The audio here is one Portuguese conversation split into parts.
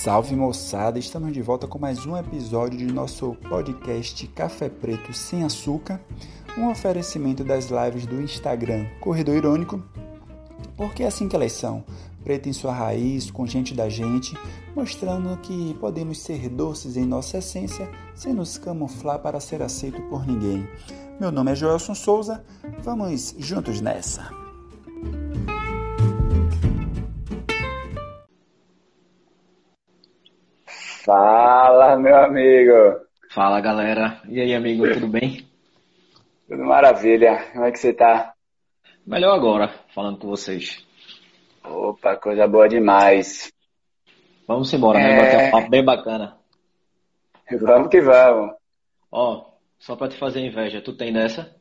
Salve moçada, estamos de volta com mais um episódio de nosso podcast Café Preto Sem Açúcar, um oferecimento das lives do Instagram Corredor Irônico, porque é assim que elas são, preto em sua raiz, com gente da gente, mostrando que podemos ser doces em nossa essência sem nos camuflar para ser aceito por ninguém. Meu nome é Joelson Souza, vamos juntos nessa! Fala, meu amigo. Fala, galera. E aí, amigo, tudo bem? Tudo maravilha. Como é que você tá? Melhor agora, falando com vocês. Opa, coisa boa demais. Vamos embora, né? Bater um papo bem bacana. Vamos que vamos. Ó, só pra te fazer inveja, tu tem dessa?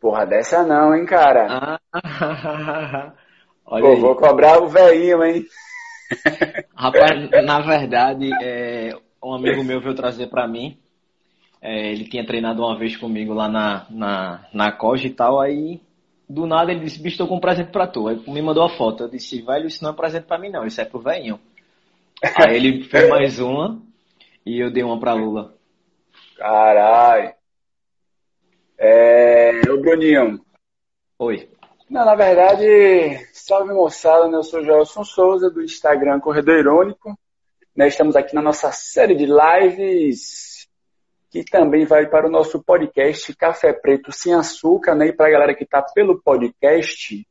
Porra, dessa não, hein, cara? Ah, olha Pô, aí. vou cobrar o velhinho, hein? Rapaz, na verdade, é, um amigo meu veio trazer pra mim. É, ele tinha treinado uma vez comigo lá na, na, na Coja e tal. Aí, do nada, ele disse: Bicho, tô com um presente pra tu. Aí me mandou a foto. Eu disse: Velho, isso não é presente pra mim, não. Isso é pro velhinho. Aí ele fez mais uma e eu dei uma pra Lula. Caralho. É. Ô, Bruninho. Oi. Não, na verdade, salve moçada, né? Eu sou Joelson Souza, do Instagram Corredor Irônico. Nós estamos aqui na nossa série de lives, que também vai para o nosso podcast Café Preto Sem Açúcar, né? E para a galera que está pelo podcast,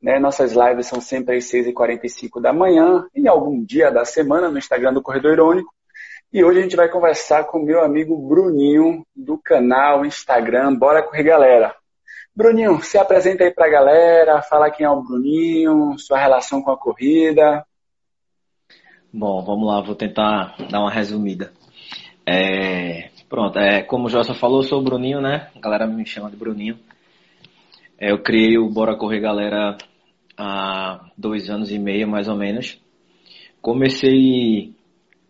né? Nossas lives são sempre às 6h45 da manhã, em algum dia da semana, no Instagram do Corredor Irônico. E hoje a gente vai conversar com o meu amigo Bruninho, do canal Instagram Bora Correr Galera. Bruninho, se apresenta aí pra galera, fala quem é o Bruninho, sua relação com a corrida. Bom, vamos lá, vou tentar dar uma resumida. É, pronto, é, como o Jossa falou, sou o Bruninho, né? A galera me chama de Bruninho. É, eu criei o Bora Correr Galera há dois anos e meio, mais ou menos. Comecei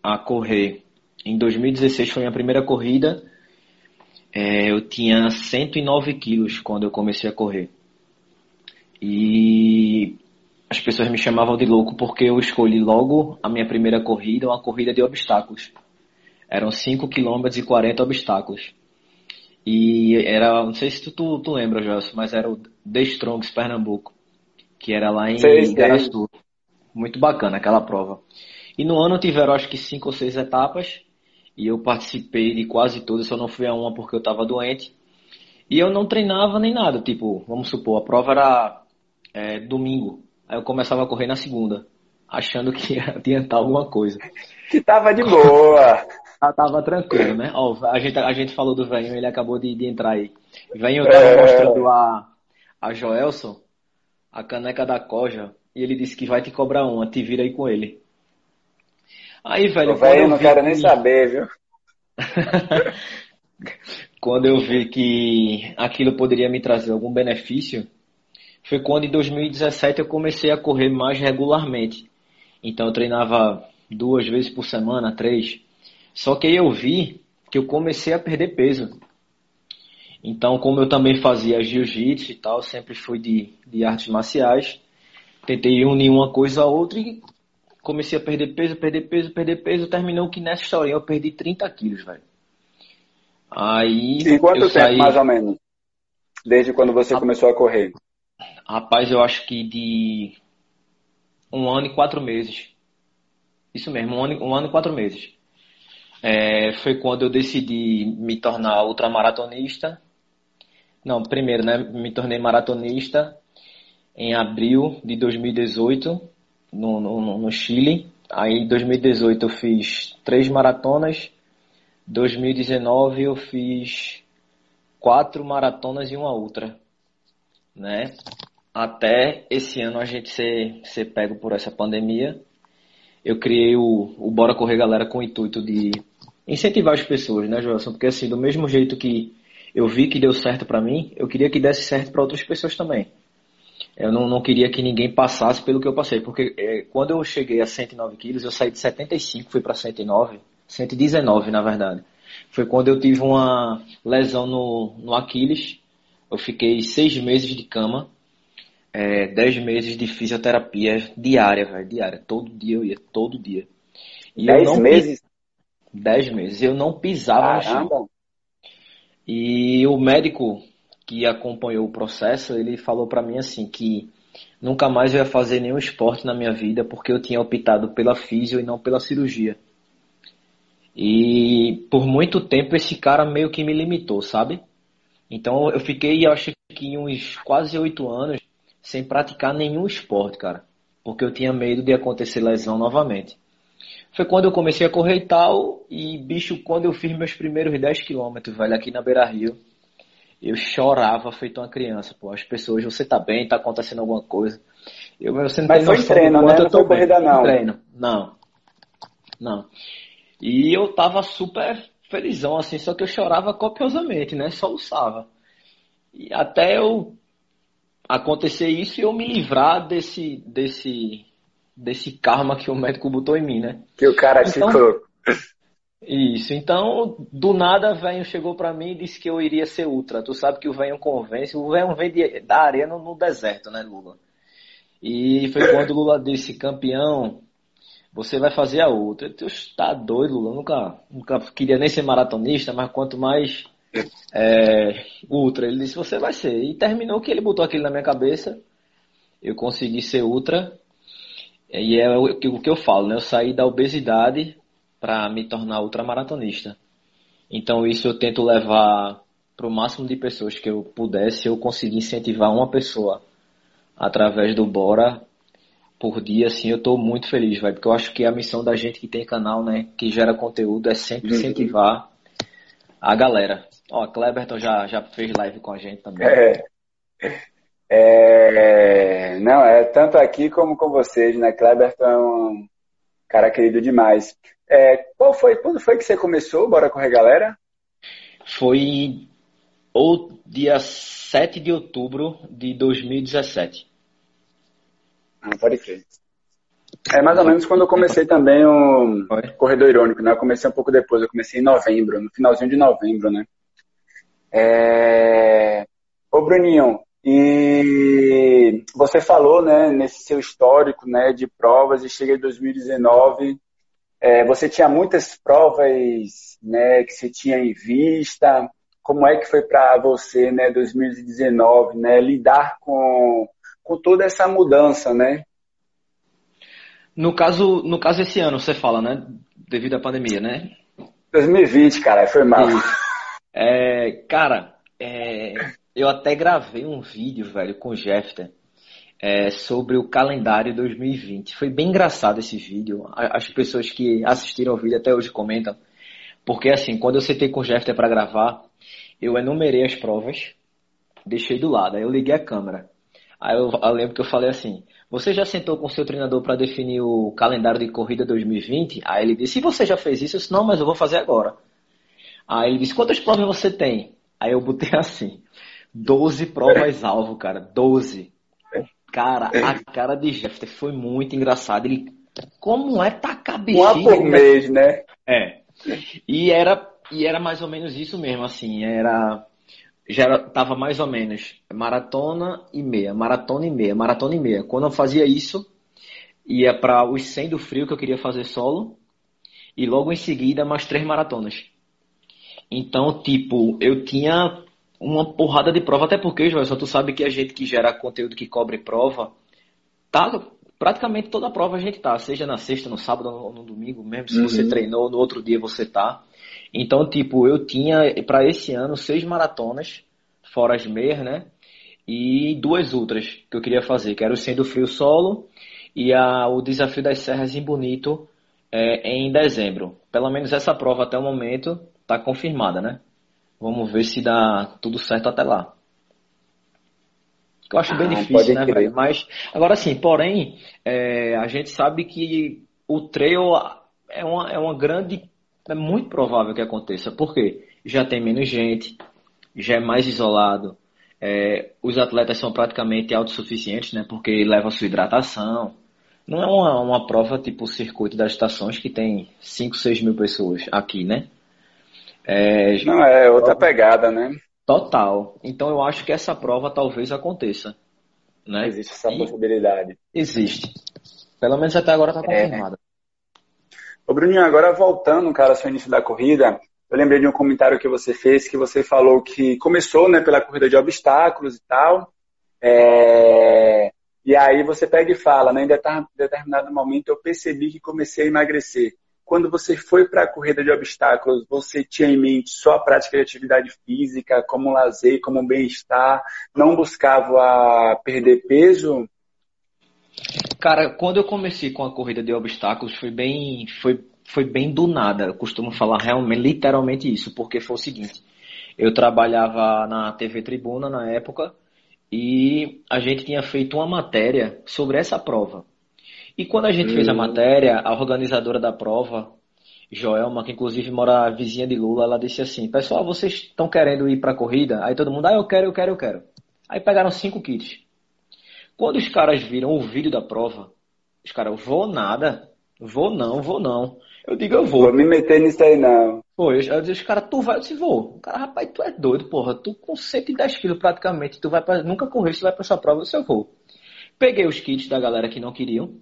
a correr em 2016, foi minha primeira corrida. É, eu tinha 109 quilos quando eu comecei a correr. E as pessoas me chamavam de louco porque eu escolhi logo a minha primeira corrida, uma corrida de obstáculos. Eram 5 km e 40 obstáculos. E era, não sei se tu, tu, tu lembra, Joelson, mas era o The Strongs Pernambuco, que era lá em. Igaraçu. Muito bacana aquela prova. E no ano tiveram acho que cinco ou seis etapas, e eu participei de quase todas, só não fui a uma porque eu estava doente. E eu não treinava nem nada, tipo, vamos supor, a prova era é, domingo, aí eu começava a correr na segunda, achando que ia adiantar alguma coisa. Que tava de boa. Ah, tava tranquilo, né? Ó, a, gente, a gente falou do velhinho, ele acabou de, de entrar aí. O velhinho tava É. mostrando a, a Joelson, a caneca da Coja, e ele disse que vai te cobrar uma, te vira aí com ele. Aí, velho, O velho eu não vi quero nem saber, viu? quando eu vi que aquilo poderia me trazer algum benefício, foi quando em 2017 eu comecei a correr mais regularmente. Então eu treinava duas vezes por semana, três. Só que aí eu vi que eu comecei a perder peso. Então, como eu também fazia jiu-jitsu e tal, sempre fui de, de artes marciais, tentei unir uma coisa a outra e comecei a perder peso, perder peso, perder peso. Terminou que nessa historinha eu perdi 30 quilos, velho. Aí E quanto eu tempo, saí, mais ou menos? Desde quando você Ah. começou a correr? rapaz, eu acho que de um ano e quatro meses. Isso mesmo, um ano, um ano e quatro meses. É, foi quando eu decidi me tornar ultramaratonista. Não, primeiro, né? Me tornei maratonista em abril de 2018 no, no, no Chile. Aí em 2018 eu fiz três maratonas. 2019 eu fiz quatro maratonas e uma ultra, né? Até esse ano a gente ser, ser pego por essa pandemia, eu criei o, o Bora Correr Galera com o intuito de incentivar as pessoas, né, Joelson? Porque assim, do mesmo jeito que eu vi que deu certo pra mim, eu queria que desse certo pra outras pessoas também. Eu não, não queria que ninguém passasse pelo que eu passei, porque é, quando eu cheguei a 109 quilos, eu saí de 75, fui para 109, 119 na verdade. Foi quando eu tive uma lesão no, no Aquiles, eu fiquei seis meses de cama, é, dez meses de fisioterapia diária, velho, diária. Todo dia eu ia, todo dia. E dez meses? Dez meses. Eu não pisava Caramba. no chão. E o médico que acompanhou o processo, ele falou para mim assim que nunca mais eu ia fazer nenhum esporte na minha vida porque eu tinha optado pela físio e não pela cirurgia. E por muito tempo esse cara meio que me limitou, sabe? Então eu fiquei, acho que uns quase oito anos sem praticar nenhum esporte, cara. Porque eu tinha medo de acontecer lesão novamente. Foi quando eu comecei a correr e tal, e bicho, quando eu fiz meus primeiros 10 quilômetros, velho, aqui na Beira Rio, eu chorava feito uma criança, pô. As pessoas, você tá bem, tá acontecendo alguma coisa. Eu, você não Mas foi treino, né? Não foi corrida, não. Treino. Não. Não. E eu tava super felizão, assim, só que eu chorava copiosamente, né? Soluçava. E até eu acontecer isso e eu me livrar desse, desse, desse karma que o médico botou em mim, né? Que o cara então, colocou. Isso, então, do nada, o velho chegou para mim e disse que eu iria ser ultra. Tu sabe que o velho convence, o velho vem de, da arena no deserto, né, Lula? E foi quando o Lula disse, campeão, você vai fazer a outra. Eu tá doido, Lula. nunca, nunca queria nem ser maratonista, mas quanto mais é, ultra, ele disse, você vai ser. E terminou que ele botou aquilo na minha cabeça. Eu consegui ser ultra. E é o que eu falo, né? Eu saí da obesidade para me tornar ultramaratonista. Então isso eu tento levar para o máximo de pessoas que eu pudesse, eu conseguir incentivar uma pessoa através do Bora por dia, assim, eu estou muito feliz, velho, porque eu acho que a missão da gente que tem canal, né, que gera conteúdo, é sempre uhum. incentivar a galera. Ó, a Cleberton já, já fez live com a gente também. É. é. Não, é tanto aqui como com vocês, né? Cleberton é um cara querido demais. É, qual foi, quando foi que você começou, Bora Correr Galera? Foi o dia 7 de outubro de 2017. Ah, pode crer. É mais ou menos quando eu comecei também o Oi? Corredor Irônico, né? Eu comecei um pouco depois, eu comecei em novembro, no finalzinho de novembro, né? É... Ô Bruninho, e você falou, né, nesse seu histórico, né, de provas e chega em 2019, é, você tinha muitas provas, né, que você tinha em vista. Como é que foi para você, né, 2019, né, lidar com com toda essa mudança, né? No caso, no caso esse ano, você fala, né? Devido à pandemia, né? 2020, cara, foi mal. É, cara, é, eu até gravei um vídeo, velho, com o Jeffter é, sobre o calendário 2020. Foi bem engraçado esse vídeo. As pessoas que assistiram ao vídeo até hoje comentam. Porque assim, quando eu sentei com o Jeffter para gravar, eu enumerei as provas, deixei do lado, aí eu liguei a câmera. Aí eu, eu lembro que eu falei assim: Você já sentou com o seu treinador para definir o calendário de corrida 2020? Aí ele disse: E você já fez isso? Eu disse: Não, mas eu vou fazer agora. Aí ele disse: Quantas provas você tem? Aí eu botei assim: 12 provas-alvo, cara. 12. Cara, a cara de Jeffter foi muito engraçada. Ele, como é tacar bexiga? Uma por mês, né? É. E era, e era mais ou menos isso mesmo, assim. Era já estava mais ou menos maratona e meia, maratona e meia, maratona e meia. Quando eu fazia isso, ia para os 100 do frio que eu queria fazer solo e logo em seguida mais três maratonas. Então, tipo, eu tinha uma porrada de prova, até porque, Joel, só tu sabe que a gente que gera conteúdo que cobre prova, tá praticamente toda a prova a gente tá, seja na sexta, no sábado ou no domingo, mesmo se uhum. você treinou, no outro dia você tá. Então, tipo, eu tinha para esse ano seis maratonas, fora as meias, né? E duas ultras que eu queria fazer, que era o Sendo Frio Solo e a, o Desafio das Serras em Bonito é, em dezembro. Pelo menos essa prova até o momento está confirmada, né? Vamos ver se dá tudo certo até lá. Que eu acho bem ah, difícil, né, velho? Mas, agora sim, porém, é, a gente sabe que o trail é uma, é uma grande é muito provável que aconteça. Por quê? Já tem menos gente, já é mais isolado. É, os atletas são praticamente autossuficientes, né? Porque levam a sua hidratação. Não é uma, uma prova tipo o circuito das estações que tem 5, 6 mil pessoas aqui, né? É, Não, é outra pegada, né? Total. Então eu acho que essa prova talvez aconteça. Né? Existe essa e possibilidade. Existe. Pelo menos até agora está é. confirmada. Ô Bruninho, agora voltando, cara, ao seu início da corrida, eu lembrei de um comentário que você fez, que você falou que começou né, pela corrida de obstáculos e tal. É... E aí você pega e fala, né, em determinado momento eu percebi que comecei a emagrecer. Quando você foi para a corrida de obstáculos, você tinha em mente só a prática de atividade física, como lazer, como bem-estar, não buscava perder peso? Cara, quando eu comecei com a corrida de obstáculos, foi bem, foi, foi bem do nada. Eu costumo falar realmente, literalmente isso, porque foi o seguinte: eu trabalhava na TV Tribuna na época e a gente tinha feito uma matéria sobre essa prova. E quando a gente hum. fez a hum. matéria, a organizadora da prova, Joelma, que inclusive mora vizinha de Lula, ela disse assim: Pessoal, vocês estão querendo ir para a corrida? Aí todo mundo, ah, eu quero, eu quero, eu quero. Aí pegaram cinco kits. Quando os caras viram o vídeo da prova, os caras, vou nada, vou não, vou não. Eu digo, eu vou. Vou me meter nisso aí não. Pô, eu, eu disse, os caras, tu vai, eu disse, vou. O cara, rapaz, tu é doido, porra. Tu com 110 quilos praticamente, tu vai pra, nunca correu, você vai pra essa prova, eu disse, eu vou. Peguei os kits da galera que não queriam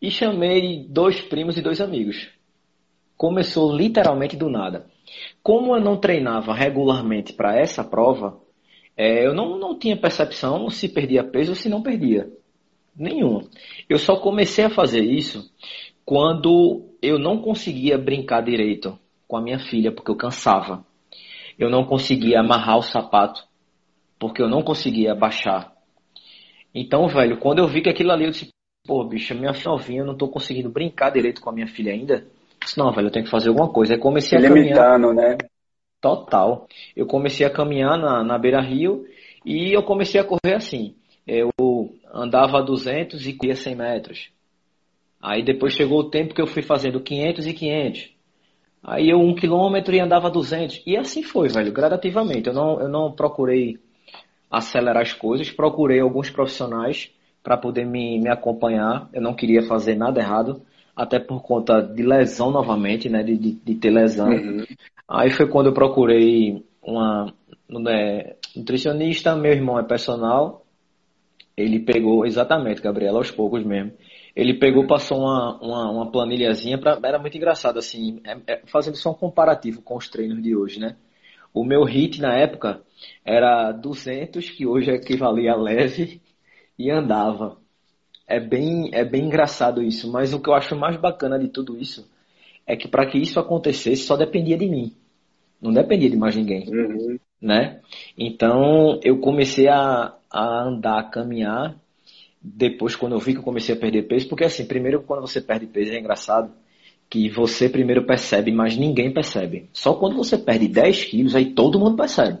e chamei dois primos e dois amigos. Começou literalmente do nada. Como eu não treinava regularmente para essa prova, é, eu não, não tinha percepção se perdia peso ou se não perdia. Nenhuma. Eu só comecei a fazer isso quando eu não conseguia brincar direito com a minha filha, porque eu cansava. Eu não conseguia amarrar o sapato, porque eu não conseguia baixar. Então, velho, quando eu vi que aquilo ali, eu disse, pô, bicho, minha novinha, eu não tô conseguindo brincar direito com a minha filha ainda. Disse, não, velho, eu tenho que fazer alguma coisa. Aí comecei a Limitando, caminhar. né? Total. Eu comecei a caminhar na, na beira rio e eu comecei a correr assim. Eu andava 200 e corria 100 metros. Aí depois chegou o tempo que eu fui fazendo 500 e 500. Aí eu um quilômetro e andava 200. E assim foi, velho, gradativamente. Eu não, eu não procurei acelerar as coisas, procurei alguns profissionais para poder me, me acompanhar. Eu não queria fazer nada errado, até por conta de lesão novamente, né, de, de, de ter lesão. Uhum. Aí foi quando eu procurei uma né, nutricionista, meu irmão é personal, ele pegou, exatamente, Gabriela, aos poucos mesmo. Ele pegou, passou uma, uma, uma planilhazinha, pra, era muito engraçado, assim, é, é, fazendo só um comparativo com os treinos de hoje, né? O meu HIT na época era 200, que hoje equivalia a leve, e andava. É bem, é bem engraçado isso, mas o que eu acho mais bacana de tudo isso é que para que isso acontecesse só dependia de mim. Não dependia de mais ninguém. Uhum. Né? Então eu comecei a, a andar, a caminhar, depois quando eu vi que eu comecei a perder peso, porque assim, primeiro quando você perde peso é engraçado que você primeiro percebe, mas ninguém percebe. Só quando você perde 10 quilos, aí todo mundo percebe.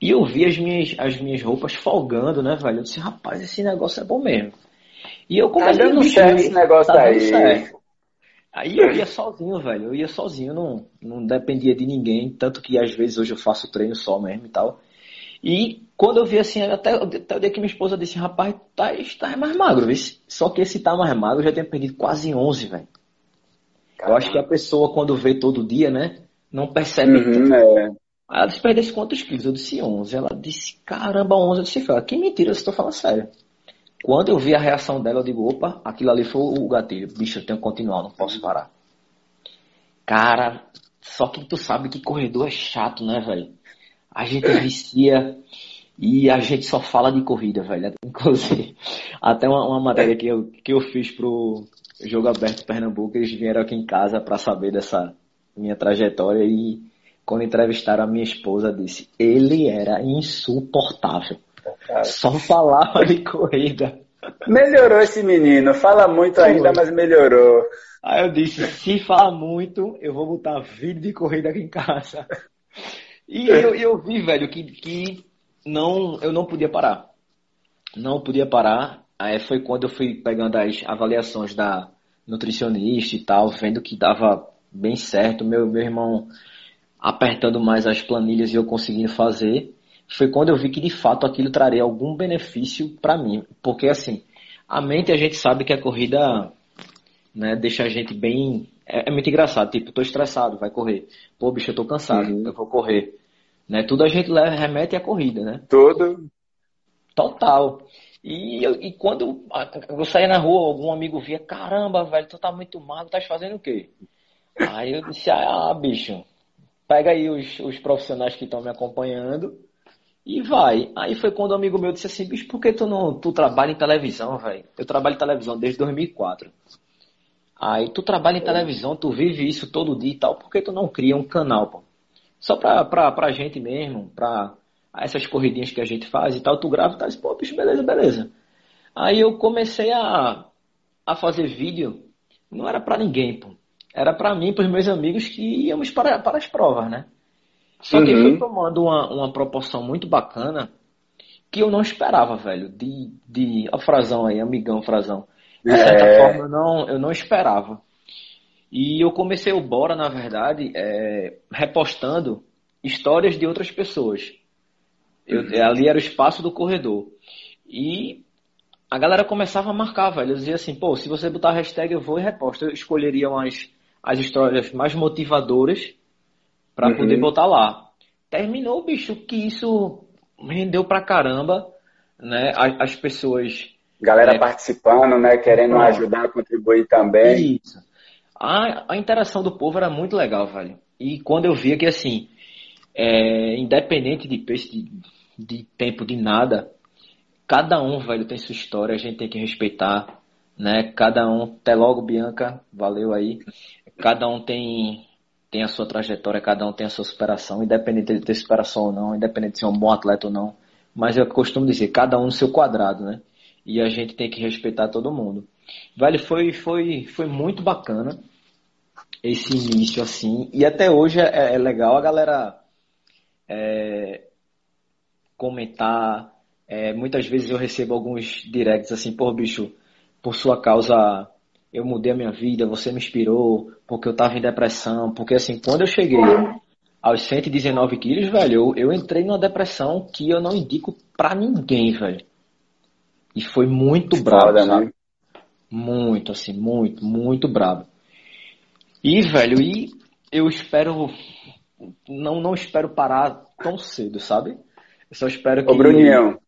E eu vi as minhas, as minhas roupas folgando, né, velho? Eu disse, rapaz, esse negócio é bom mesmo. E eu comecei tá dando certo esse negócio tá aí. Certo. Aí eu ia sozinho, velho. Eu ia sozinho, não, não dependia de ninguém. Tanto que às vezes hoje eu faço treino só mesmo e tal. E quando eu vi assim, até, até o dia que minha esposa disse, rapaz, tá, tá mais magro? Só que esse tá mais magro, eu já tenho perdido quase 11, velho. Eu acho que a pessoa, quando vê todo dia, né, não percebe. Uhum, é. Aí ela disse, perdesse quantos quilos? Eu disse 11. Ela disse, caramba, 11. Eu disse, que mentira, eu estou falando sério. Quando eu vi a reação dela, eu digo, opa, aquilo ali foi o gatilho. Bicho, eu tenho que continuar, não posso parar. Cara, só que tu sabe que corredor é chato, né, velho? A gente vicia e a gente só fala de corrida, velho. Inclusive, até uma, uma matéria que eu, que eu fiz pro Jogo Aberto Pernambuco, eles vieram aqui em casa para saber dessa minha trajetória e quando entrevistaram a minha esposa, disse, ele era insuportável. Só falava de corrida. Melhorou esse menino, fala muito ainda, mas melhorou. Aí eu disse, se fala muito, eu vou botar vídeo de corrida aqui em casa. E eu, eu vi, velho, que, que não, eu não podia parar. Não podia parar. Aí foi quando eu fui pegando as avaliações da nutricionista e tal, vendo que dava bem certo. Meu, meu irmão apertando mais as planilhas e eu conseguindo fazer foi quando eu vi que de fato aquilo traria algum benefício para mim. Porque assim, a mente a gente sabe que a corrida né, deixa a gente bem. É, é muito engraçado, tipo, tô estressado, vai correr. Pô, bicho, eu tô cansado, uhum. eu vou correr. Né? Tudo a gente leva, remete à corrida, né? Tudo. Total. E, eu, e quando eu saía na rua, algum amigo via, caramba, velho, tu tá muito magro, tá fazendo o quê? Aí eu disse, ah, bicho, pega aí os, os profissionais que estão me acompanhando e vai. Aí foi quando um amigo meu disse assim, bicho, por que tu não tu trabalha em televisão, velho? Eu trabalho em televisão desde 2004. Aí tu trabalha em televisão, tu vive isso todo dia e tal, por que tu não cria um canal, pô? Só pra, pra, pra gente mesmo, pra essas corridinhas que a gente faz e tal, tu grava e tá, pô, bicho, beleza, beleza. Aí eu comecei a, a fazer vídeo, não era para ninguém, pô. Era para mim, para os meus amigos que íamos para, para as provas, né? Só que uhum. foi tomando uma, uma proporção muito bacana que eu não esperava, velho. De, de. Ó, Frazão aí, amigão Frazão. De certa é... forma, eu não, eu não esperava. E eu comecei o Bora, na verdade, é, repostando histórias de outras pessoas. Eu, uhum. Ali era o espaço do corredor. E a galera começava a marcar, velho. Eu dizia assim, pô, se você botar a hashtag eu vou e reposto. Eu escolheria as, as histórias mais motivadoras para uhum. poder botar lá. Terminou, bicho, que isso rendeu pra caramba, né? As, as pessoas. Galera é, participando, né? Querendo ajudar, contribuir também. Isso. A, a interação do povo era muito legal, velho. E quando eu via que, assim, é, independente de, de, de tempo, de nada, cada um, velho, tem sua história, a gente tem que respeitar, né? Cada um, até logo, Bianca, valeu aí. Cada um tem tem a sua trajetória, cada um tem a sua superação, independente de ter superação ou não, independente de ser um bom atleta ou não. Mas eu costumo dizer, cada um no seu quadrado, né? E a gente tem que respeitar todo mundo. Velho, foi, foi, foi muito bacana esse início assim. E até hoje é, é legal a galera é, comentar. É, muitas vezes eu recebo alguns directs assim, pô, bicho, por sua causa eu mudei a minha vida, você me inspirou, porque eu tava em depressão, porque assim, quando eu cheguei aos 119 quilos, velho, eu, eu entrei numa depressão que eu não indico pra ninguém, velho. E foi muito brabo, sabe? Muito, assim, muito, muito brabo. E, velho, e eu espero. Não, não espero parar tão cedo, sabe? Eu só espero que. Ô, Bruninho.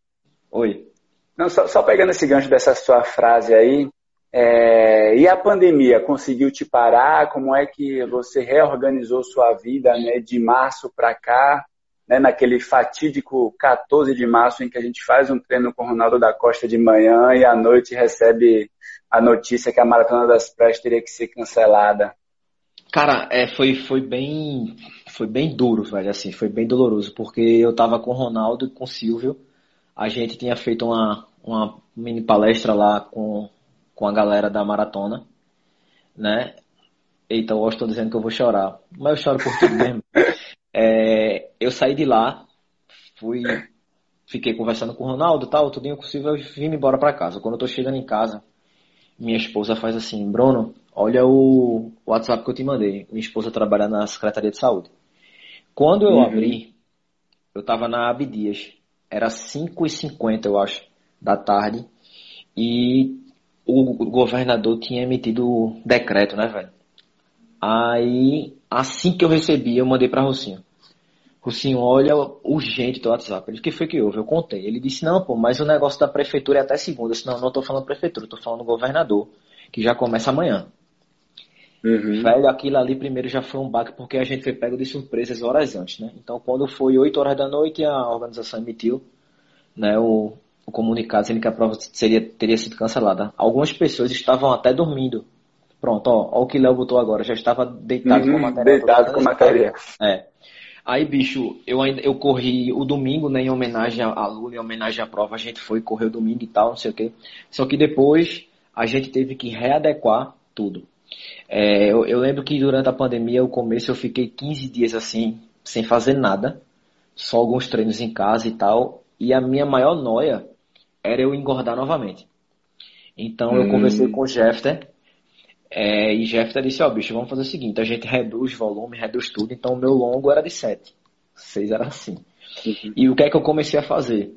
Oi. Não, só, só pegando esse gancho dessa sua frase aí, é, e a pandemia conseguiu te parar? Como é que você reorganizou sua vida né, de março para cá, né, naquele fatídico 14 de março em que a gente faz um treino com o Ronaldo da Costa de manhã e à noite recebe a notícia que a Maratona das Praias teria que ser cancelada? Cara, é, foi, foi bem foi bem duro, velho, assim, foi bem doloroso, porque eu tava com o Ronaldo e com o Silvio, a gente tinha feito uma, uma mini palestra lá com com a galera da maratona, né? Eita, eu estou dizendo que eu vou chorar, mas eu choro por tudo mesmo. É, eu saí de lá, fui, fiquei conversando com o Ronaldo, tal, tudo possível, eu vim embora para casa. Quando eu tô chegando em casa, minha esposa faz assim, Bruno, olha o WhatsApp que eu te mandei. Minha esposa trabalha na Secretaria de Saúde. Quando eu uhum. abri, eu tava na Abdias, era 5h50, eu acho, da tarde, e o governador tinha emitido decreto, né, velho? Aí, assim que eu recebi, eu mandei pra Rocinho. Rocinho, olha, urgente teu WhatsApp. Ele, o que foi que houve? Eu contei. Ele disse, não, pô, mas o negócio da prefeitura é até segunda. Eu disse, não, não tô falando prefeitura, tô falando governador, que já começa amanhã. Uhum. Velho, aquilo ali primeiro já foi um baque, porque a gente foi pego de surpresas horas antes, né? Então, quando foi 8 horas da noite, a organização emitiu né, o, o comunicado dizendo que a prova seria, teria sido cancelada. Algumas pessoas estavam até dormindo. Pronto, ó, ó o que Léo botou agora, já estava deitado uhum, com a matéria. Deitado com a matéria. É. Aí, bicho, eu ainda eu corri o domingo, né, em homenagem à Lula, em homenagem à prova, a gente foi correr o domingo e tal, não sei o quê. Só que depois a gente teve que readequar tudo. É, eu, eu lembro que durante a pandemia, o começo, eu fiquei 15 dias assim, sem fazer nada, só alguns treinos em casa e tal. E a minha maior noia era eu engordar novamente. Então hum. eu conversei com o Jeffter, é, e Jeffter disse, ó oh, bicho, vamos fazer o seguinte, a gente reduz volume, reduz tudo, então o meu longo era de 7. 6 era assim. Uhum. E o que é que eu comecei a fazer?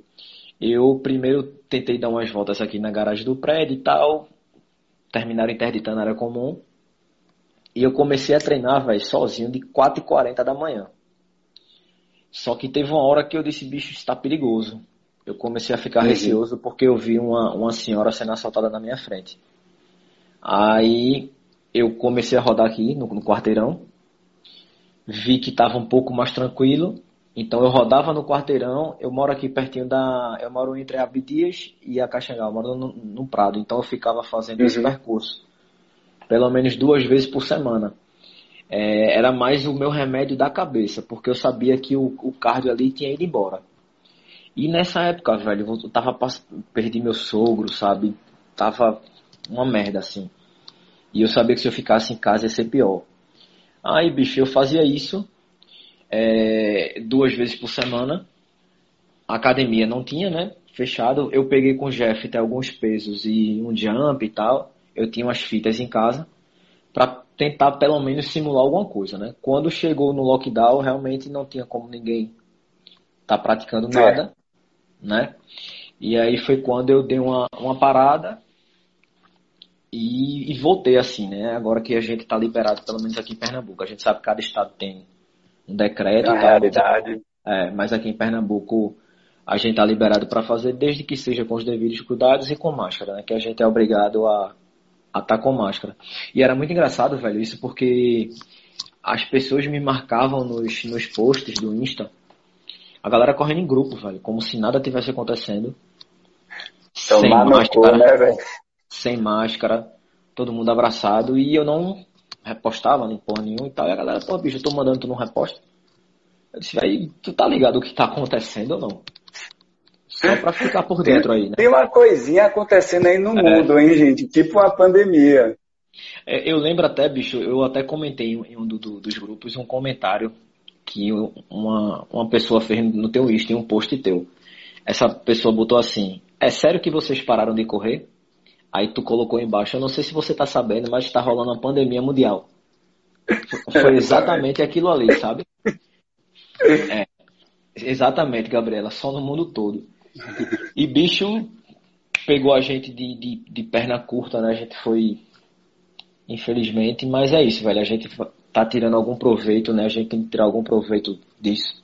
Eu primeiro tentei dar umas voltas aqui na garagem do prédio e tal, terminaram interditando a área comum, e eu comecei a treinar, velho, sozinho de 4h40 da manhã. Só que teve uma hora que eu disse, bicho, está perigoso. Eu comecei a ficar uhum. receoso porque eu vi uma, uma senhora sendo assaltada na minha frente. Aí eu comecei a rodar aqui no, no quarteirão, vi que estava um pouco mais tranquilo, então eu rodava no quarteirão, eu moro aqui pertinho da. Eu moro entre a Abdias e a Caxangá, eu moro no, no Prado, então eu ficava fazendo uhum. esse percurso. Pelo menos duas vezes por semana. É, era mais o meu remédio da cabeça, porque eu sabia que o, o cardio ali tinha ido embora. E nessa época, velho, eu tava perdi meu sogro, sabe? Tava uma merda assim. E eu sabia que se eu ficasse em casa ia ser pior. Aí, bicho, eu fazia isso é, duas vezes por semana. A academia não tinha, né? Fechado. Eu peguei com o Jeff até alguns pesos e um jump e tal. Eu tinha umas fitas em casa para tentar pelo menos simular alguma coisa, né? Quando chegou no lockdown, realmente não tinha como ninguém tá praticando é. nada. Né? E aí foi quando eu dei uma, uma parada e, e, voltei assim, né? Agora que a gente está liberado, pelo menos aqui em Pernambuco. A gente sabe que cada estado tem um decreto. Na realidade. É, mas aqui em Pernambuco a gente está liberado para fazer desde que seja com os devidos cuidados e com máscara, né? Que a gente é obrigado a estar tá com máscara. E era muito engraçado, velho, isso porque as pessoas me marcavam nos, nos posts do Insta, a galera correndo em grupo, velho, como se nada tivesse acontecendo. sem máscara, né, velho? Sem máscara, todo mundo abraçado, e eu não repostava nem porra nenhuma e tal. E a galera, pô, bicho, eu tô mandando tu não reposta. Eu disse, velho, tu tá ligado o que tá acontecendo ou não? Só pra ficar por dentro aí, né? Tem uma coisinha acontecendo aí no é. mundo, hein, gente? Tipo uma pandemia. É, eu lembro até, bicho, eu até comentei em um do, do, dos grupos um comentário que uma, uma pessoa fez no teu Insta, em um post teu. Essa pessoa botou assim: É sério que vocês pararam de correr? Aí tu colocou embaixo, eu não sei se você tá sabendo, mas está rolando uma pandemia mundial. Foi exatamente aquilo ali, sabe? É, exatamente, Gabriela, só no mundo todo. E bicho pegou a gente de, de, de perna curta, né? A gente foi, infelizmente, mas é isso, velho. A gente tá tirando algum proveito, né? A gente tem que tirar algum proveito disso.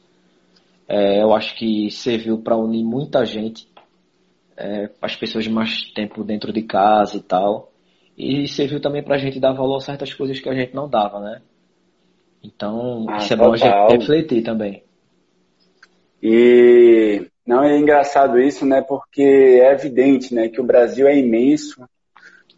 É, eu acho que serviu para unir muita gente é, as pessoas mais tempo dentro de casa e tal. E serviu também para a gente dar valor a certas coisas que a gente não dava, né? Então, ah, isso é bom a gente refletir também. E não é engraçado isso, né? Porque é evidente, né, que o Brasil é imenso,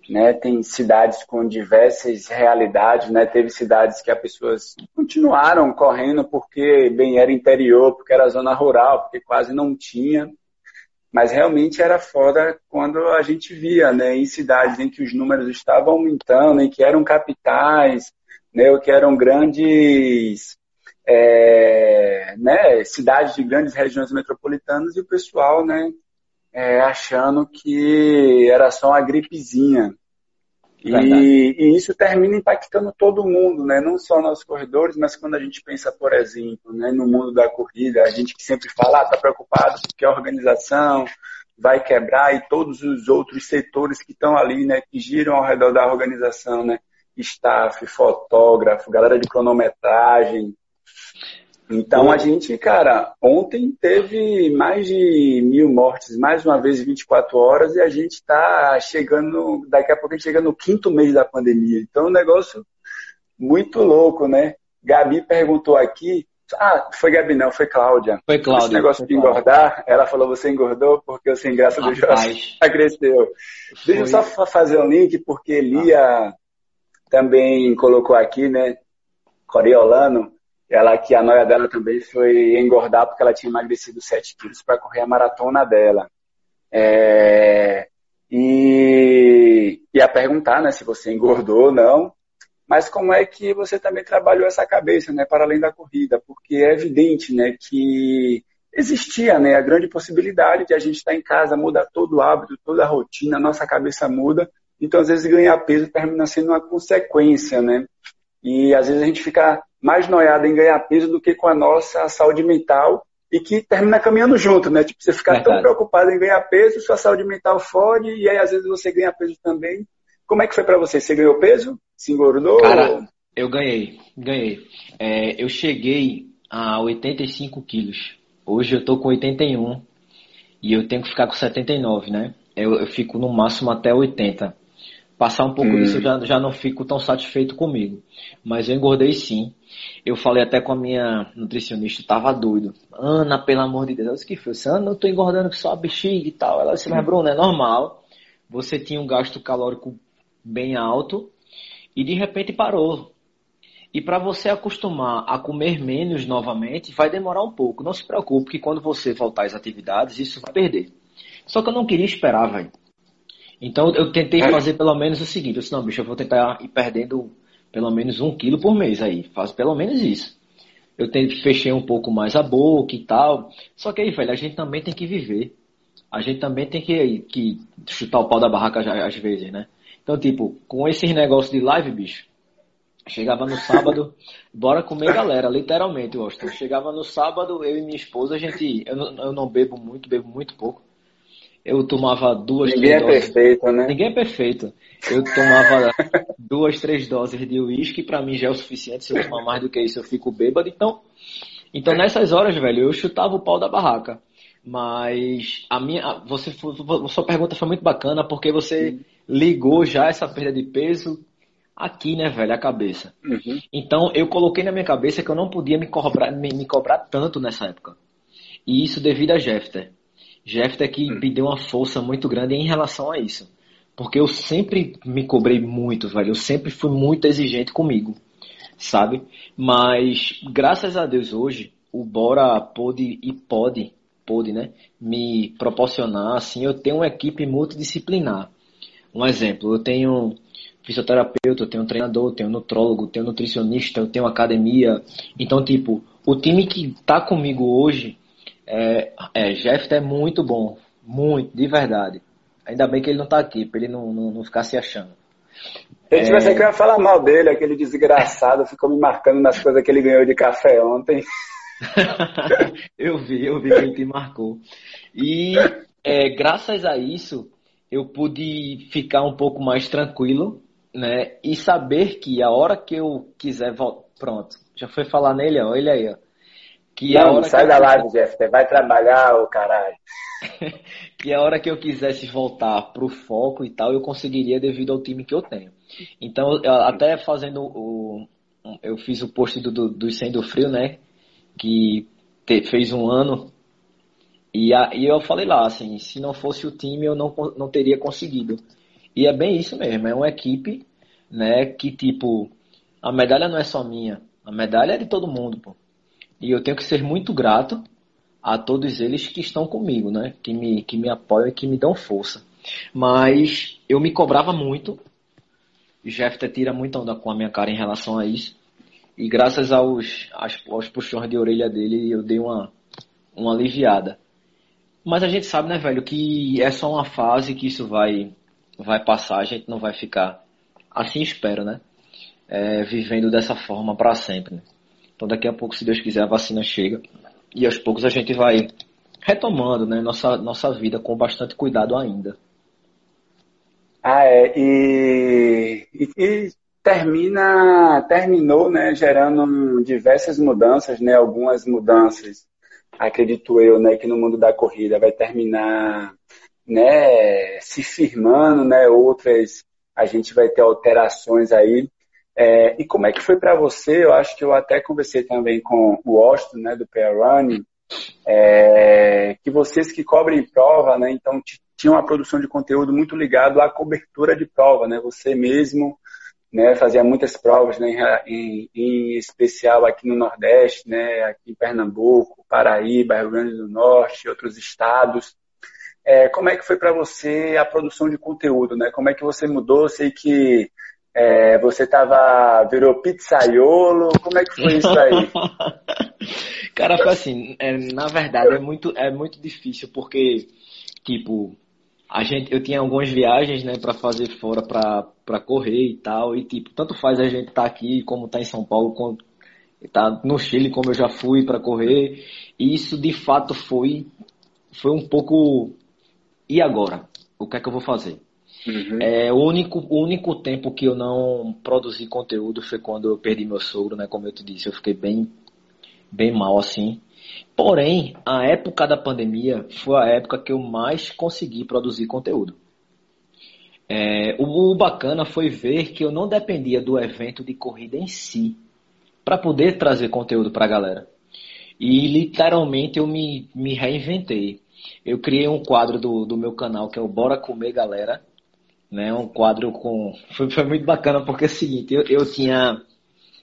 né? Tem cidades com diversas realidades, né? Teve cidades que as pessoas continuaram correndo porque bem era interior, porque era zona rural, porque quase não tinha. Mas realmente era foda quando a gente via, né, em cidades em que os números estavam aumentando, em que eram capitais, né, ou que eram grandes é, né, cidades de grandes regiões metropolitanas e o pessoal, né, é, achando que era só uma gripezinha. E, e, isso termina impactando todo mundo, né? Não só nos corredores, mas quando a gente pensa, por exemplo, né, no mundo da corrida, a gente que sempre fala, ah, tá preocupado porque a organização vai quebrar e todos os outros setores que estão ali, né, que giram ao redor da organização, né? Staff, fotógrafo, galera de cronometragem, então a gente, cara, ontem teve mais de mil mortes, mais uma vez em 24 horas, e a gente está chegando, daqui a pouco a gente chega no quinto mês da pandemia. Então é um negócio muito louco, né? Gabi perguntou aqui, ah, foi Gabi não, foi Cláudia. Foi Cláudia. Esse negócio de engordar, ela falou, você engordou porque o sem graça do Jorge. Foi. Deixa eu só fazer um link, porque Lia ah. também colocou aqui, né, Coriolano, ela que a noia dela também foi engordar porque ela tinha emagrecido 7 quilos para correr a maratona dela. É, e ia perguntar né, se você engordou ou não, mas como é que você também trabalhou essa cabeça né, para além da corrida? Porque é evidente né, que existia né, a grande possibilidade de a gente estar em casa, muda todo o hábito, toda a rotina, nossa cabeça muda, então às vezes ganhar peso termina sendo uma consequência, né? E às vezes a gente fica mais noiado em ganhar peso do que com a nossa saúde mental e que termina caminhando junto, né? Tipo, você ficar Verdade. tão preocupado em ganhar peso, sua saúde mental fode e aí às vezes você ganha peso também. Como é que foi para você? Você ganhou peso? Se engordou? Cara, eu ganhei, ganhei. É, eu cheguei a 85 quilos. Hoje eu tô com 81. e eu tenho que ficar com 79, né? Eu, eu fico no máximo até 80. Passar um pouco hum. disso eu já, já não fico tão satisfeito comigo. Mas eu engordei sim. Eu falei até com a minha nutricionista, tava doido. Ana, pelo amor de Deus, eu disse que foi. Ana, eu tô engordando só a bexiga e tal. Ela disse, mas Bruno, é normal. Você tinha um gasto calórico bem alto e de repente parou. E para você acostumar a comer menos novamente, vai demorar um pouco. Não se preocupe que quando você voltar às atividades, isso vai perder. Só que eu não queria esperar, velho. Então eu tentei é. fazer pelo menos o seguinte, eu disse, não, bicho, eu vou tentar ir perdendo pelo menos um quilo por mês aí. Faz pelo menos isso. Eu tentei, fechei um pouco mais a boca e tal. Só que aí, velho, a gente também tem que viver. A gente também tem que, que chutar o pau da barraca às vezes, né? Então, tipo, com esses negócios de live, bicho, chegava no sábado, bora comer galera, literalmente, Austin. Chegava no sábado, eu e minha esposa, a gente, eu não, eu não bebo muito, bebo muito pouco. Eu tomava duas, Ninguém três é doses. perfeito, né? Ninguém é perfeito. Eu tomava duas, três doses de uísque, para mim já é o suficiente. Se eu tomar mais do que isso, eu fico bêbado. Então, então nessas horas, velho, eu chutava o pau da barraca. Mas a minha, você, a sua pergunta foi muito bacana porque você Sim. ligou já essa perda de peso aqui, né, velho, a cabeça. Uhum. Então eu coloquei na minha cabeça que eu não podia me cobrar, me, me cobrar tanto nessa época. E isso devido a Jeffter. Jeffter que uhum. me deu uma força muito grande em relação a isso. Porque eu sempre me cobrei muito, velho. Eu sempre fui muito exigente comigo, sabe? Mas graças a Deus hoje o Bora pôde e pode pôde né, me proporcionar, assim, eu tenho uma equipe multidisciplinar. Um exemplo, eu tenho fisioterapeuta, eu tenho treinador, eu tenho nutrólogo, eu tenho nutricionista, eu tenho academia. Então, tipo, o time que tá comigo hoje é, é Jeff é muito bom, muito, de verdade. Ainda bem que ele não tá aqui, pra ele não, não, não ficar se achando. Se tivesse é... que eu ia falar mal dele, aquele desgraçado ficou me marcando nas coisas que ele ganhou de café ontem. eu vi, eu vi que ele te marcou. E é, graças a isso, eu pude ficar um pouco mais tranquilo, né? E saber que a hora que eu quiser voltar. Pronto, já foi falar nele, ó, ele aí, ó. Que não, a hora sai da eu... live, Jeff, vai trabalhar, ô caralho. que a hora que eu quisesse voltar pro foco e tal, eu conseguiria devido ao time que eu tenho. Então, até fazendo o. Eu fiz o post do, do, do Sendo Frio, né? que te, fez um ano. E, a, e eu falei lá, assim, se não fosse o time eu não, não teria conseguido. E é bem isso mesmo, é uma equipe, né, que tipo, a medalha não é só minha, a medalha é de todo mundo, pô. E eu tenho que ser muito grato a todos eles que estão comigo, né, que me, que me apoiam e que me dão força. Mas eu me cobrava muito, Jeff tira muita onda com a minha cara em relação a isso. E graças aos, aos puxões de orelha dele, eu dei uma, uma aliviada. Mas a gente sabe, né, velho, que é só uma fase que isso vai, vai passar, a gente não vai ficar, assim espero, né, é, vivendo dessa forma para sempre. Né? Então daqui a pouco, se Deus quiser, a vacina chega e aos poucos a gente vai retomando, né, nossa, nossa vida com bastante cuidado ainda. Ah, é, e, e, e termina, terminou, né, gerando diversas mudanças, né, algumas mudanças, acredito eu, né, que no mundo da corrida vai terminar, né, se firmando, né, outras a gente vai ter alterações aí. É, e como é que foi para você? Eu acho que eu até conversei também com o Austin, né, do PR Running, é, que vocês que cobrem prova, né, então tinham uma produção de conteúdo muito ligado à cobertura de prova, né, você mesmo né, fazia muitas provas, né, em, em, especial aqui no Nordeste, né, aqui em Pernambuco, Paraíba, Rio Grande do Norte, outros estados. É, como é que foi para você a produção de conteúdo, né? Como é que você mudou? Sei que é, você tava virou pizzaiolo. Como é que foi isso aí? Cara, foi assim. É, na verdade é muito é muito difícil porque tipo a gente, eu tinha algumas viagens, né, para fazer fora para correr e tal, e tipo, tanto faz a gente tá aqui como tá em São Paulo, como tá no Chile como eu já fui para correr, e isso de fato foi foi um pouco e agora? O que é que eu vou fazer? Uhum. É, o único, o único tempo que eu não produzi conteúdo foi quando eu perdi meu sogro, né? Como eu te disse, eu fiquei bem, bem mal assim. Porém, a época da pandemia foi a época que eu mais consegui produzir conteúdo. É, o, o bacana foi ver que eu não dependia do evento de corrida em si para poder trazer conteúdo para a galera. E literalmente eu me, me reinventei. Eu criei um quadro do, do meu canal que é o Bora Comer Galera. Né, um quadro com. Foi, foi muito bacana porque é o seguinte, eu, eu tinha.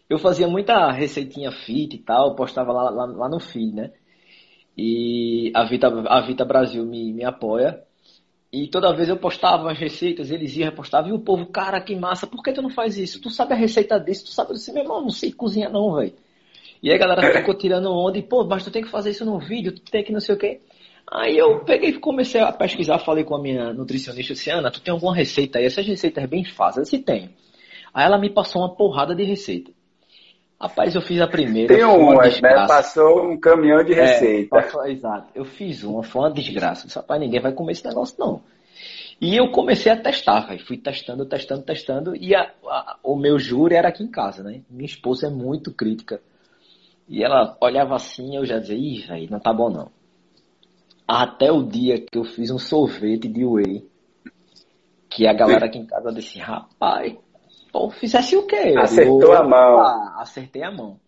Eu fazia muita receitinha fit e tal, postava lá, lá, lá no feed, né? E a Vita, a Vita Brasil me, me apoia. E toda vez eu postava as receitas, eles iam repostar, e o povo, cara, que massa, por que tu não faz isso? Tu sabe a receita disso, tu sabe assim, meu irmão, não sei cozinhar não, velho. E aí a galera ficou tirando onda, e pô, mas tu tem que fazer isso no vídeo, tu tem que não sei o quê. Aí eu peguei e comecei a pesquisar, falei com a minha nutricionista, disse, Ana, tu tem alguma receita aí? Essas receitas bem fáceis, se tem. Aí ela me passou uma porrada de receita. Rapaz, eu fiz a primeira. Tem uma, né? Passou um caminhão de é, receita. É, passou, exato. Eu fiz uma, foi uma desgraça. Só rapaz, ninguém vai comer esse negócio, não. E eu comecei a testar, véio. fui testando, testando, testando. E a, a, o meu júri era aqui em casa, né? Minha esposa é muito crítica. E ela olhava assim, eu já dizia, ih, velho, não tá bom não. Até o dia que eu fiz um sorvete de whey, que a galera aqui em casa disse, rapaz, Pô, fizesse o quê? Acertou eu, a mão. Ah, acertei a mão.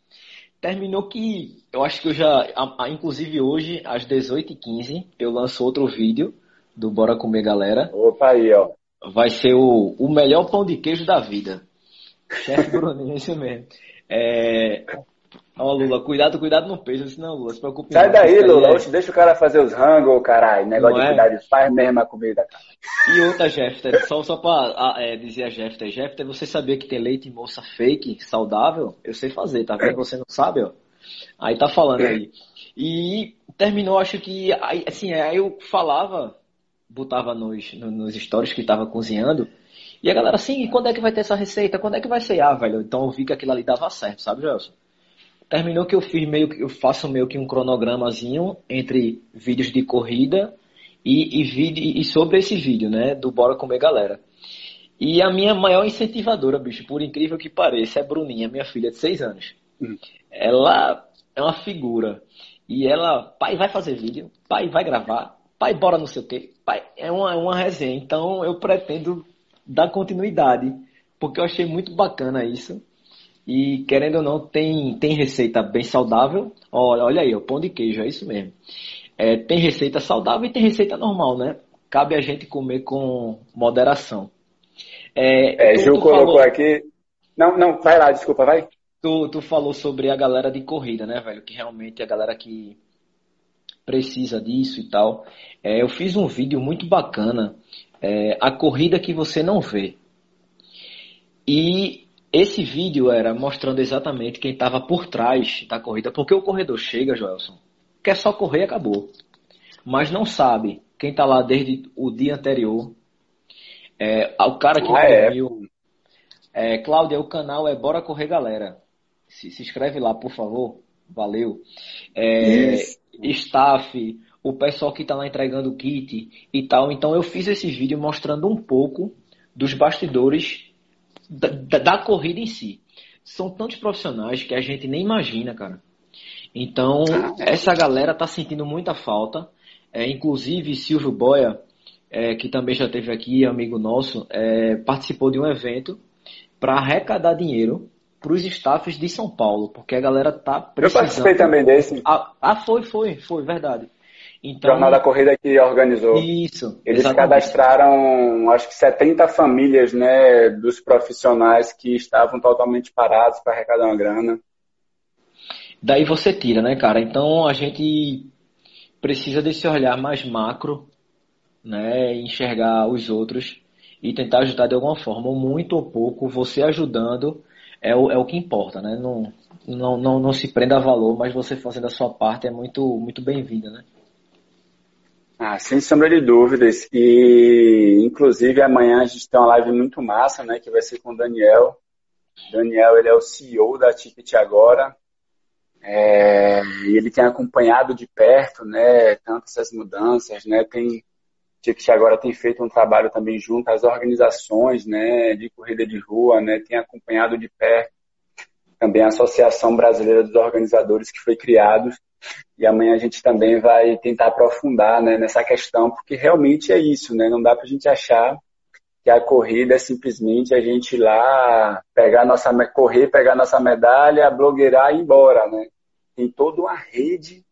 Terminou que eu acho que eu já, inclusive hoje, às 18h15, eu lanço outro vídeo do Bora Comer Galera. Opa aí, ó. Vai ser o, o melhor pão de queijo da vida. Chefe Bruninho, isso mesmo. É, Ó, Lula, cuidado, cuidado no peso, senão, Lula, se preocupe Sai daí, Lula, é... deixa o cara fazer os rangos, caralho. Negócio não de é? cuidar de faz mesmo a comida, cara. E outra, Jeffter, só, só pra é, dizer a Jeffter, Jeffter, você sabia que tem leite moça fake, saudável? Eu sei fazer, tá vendo? Você não sabe, ó. Aí tá falando aí. E terminou, acho que, assim, aí eu falava, botava nos, nos stories que tava cozinhando, e a galera assim, quando é que vai ter essa receita? Quando é que vai ser? Ah, velho, então eu vi que aquilo ali dava certo, sabe, Gelson? Terminou que eu fiz meio que eu faço meio que um cronogramazinho entre vídeos de corrida e, e, vídeo, e sobre esse vídeo, né? Do Bora Comer Galera. E a minha maior incentivadora, bicho, por incrível que pareça, é Bruninha, minha filha de 6 anos. Hum. Ela é uma figura. E ela, pai, vai fazer vídeo, pai, vai gravar, pai, bora não sei o quê. Pai, é uma, uma resenha. Então eu pretendo dar continuidade, porque eu achei muito bacana isso. E querendo ou não, tem, tem receita bem saudável. Olha, olha aí, o pão de queijo, é isso mesmo. É, tem receita saudável e tem receita normal, né? Cabe a gente comer com moderação. É, é tu, Ju tu colocou falou... aqui. Não, não, vai lá, desculpa, vai. Tu, tu falou sobre a galera de corrida, né, velho? Que realmente é a galera que precisa disso e tal. É, eu fiz um vídeo muito bacana, é, a corrida que você não vê. E esse vídeo era mostrando exatamente quem estava por trás da corrida, porque o corredor chega, Joelson, quer só correr e acabou. Mas não sabe quem está lá desde o dia anterior. É, o cara que ah, dormiu. É. é, Cláudia, o canal é Bora Correr Galera. Se, se inscreve lá, por favor. Valeu. É, staff, o pessoal que está lá entregando o kit e tal. Então eu fiz esse vídeo mostrando um pouco dos bastidores da, da, corrida em si. São tantos profissionais que a gente nem imagina, cara. Então, essa galera tá sentindo muita falta. É, inclusive, Silvio Boia, é, que também já esteve aqui, amigo nosso, é, participou de um evento para arrecadar dinheiro para os staffs de São Paulo, porque a galera tá precisando. Eu participei também desse. Ah, ah foi, foi, foi, verdade. Então, Jornal da Corrida que organizou. Isso. Eles exatamente. cadastraram, acho que 70 famílias, né, dos profissionais que estavam totalmente parados para arrecadar uma grana. Daí você tira, né, cara? Então a gente precisa desse olhar mais macro, né, enxergar os outros e tentar ajudar de alguma forma, muito ou pouco, você ajudando é o, é o que importa, né? Não, não, não, não se prenda a valor, mas você fazendo a sua parte é muito, muito bem-vinda, né? Ah, sem sombra de dúvidas. E, inclusive, amanhã a gente tem uma live muito massa, né? Que vai ser com o Daniel. Daniel, ele é o CEO da Ticket Agora. É, e ele tem acompanhado de perto, né? Tanto essas mudanças, né? Tem, Ticket Agora tem feito um trabalho também junto às organizações, né? De corrida de rua, né? Tem acompanhado de perto também a Associação Brasileira dos Organizadores que foi criado E amanhã a gente também vai tentar aprofundar né, nessa questão, porque realmente é isso, né? Não dá para a gente achar que a corrida é simplesmente a gente ir lá pegar nossa correr, pegar nossa medalha, blogueirar e ir embora, né? Tem toda uma rede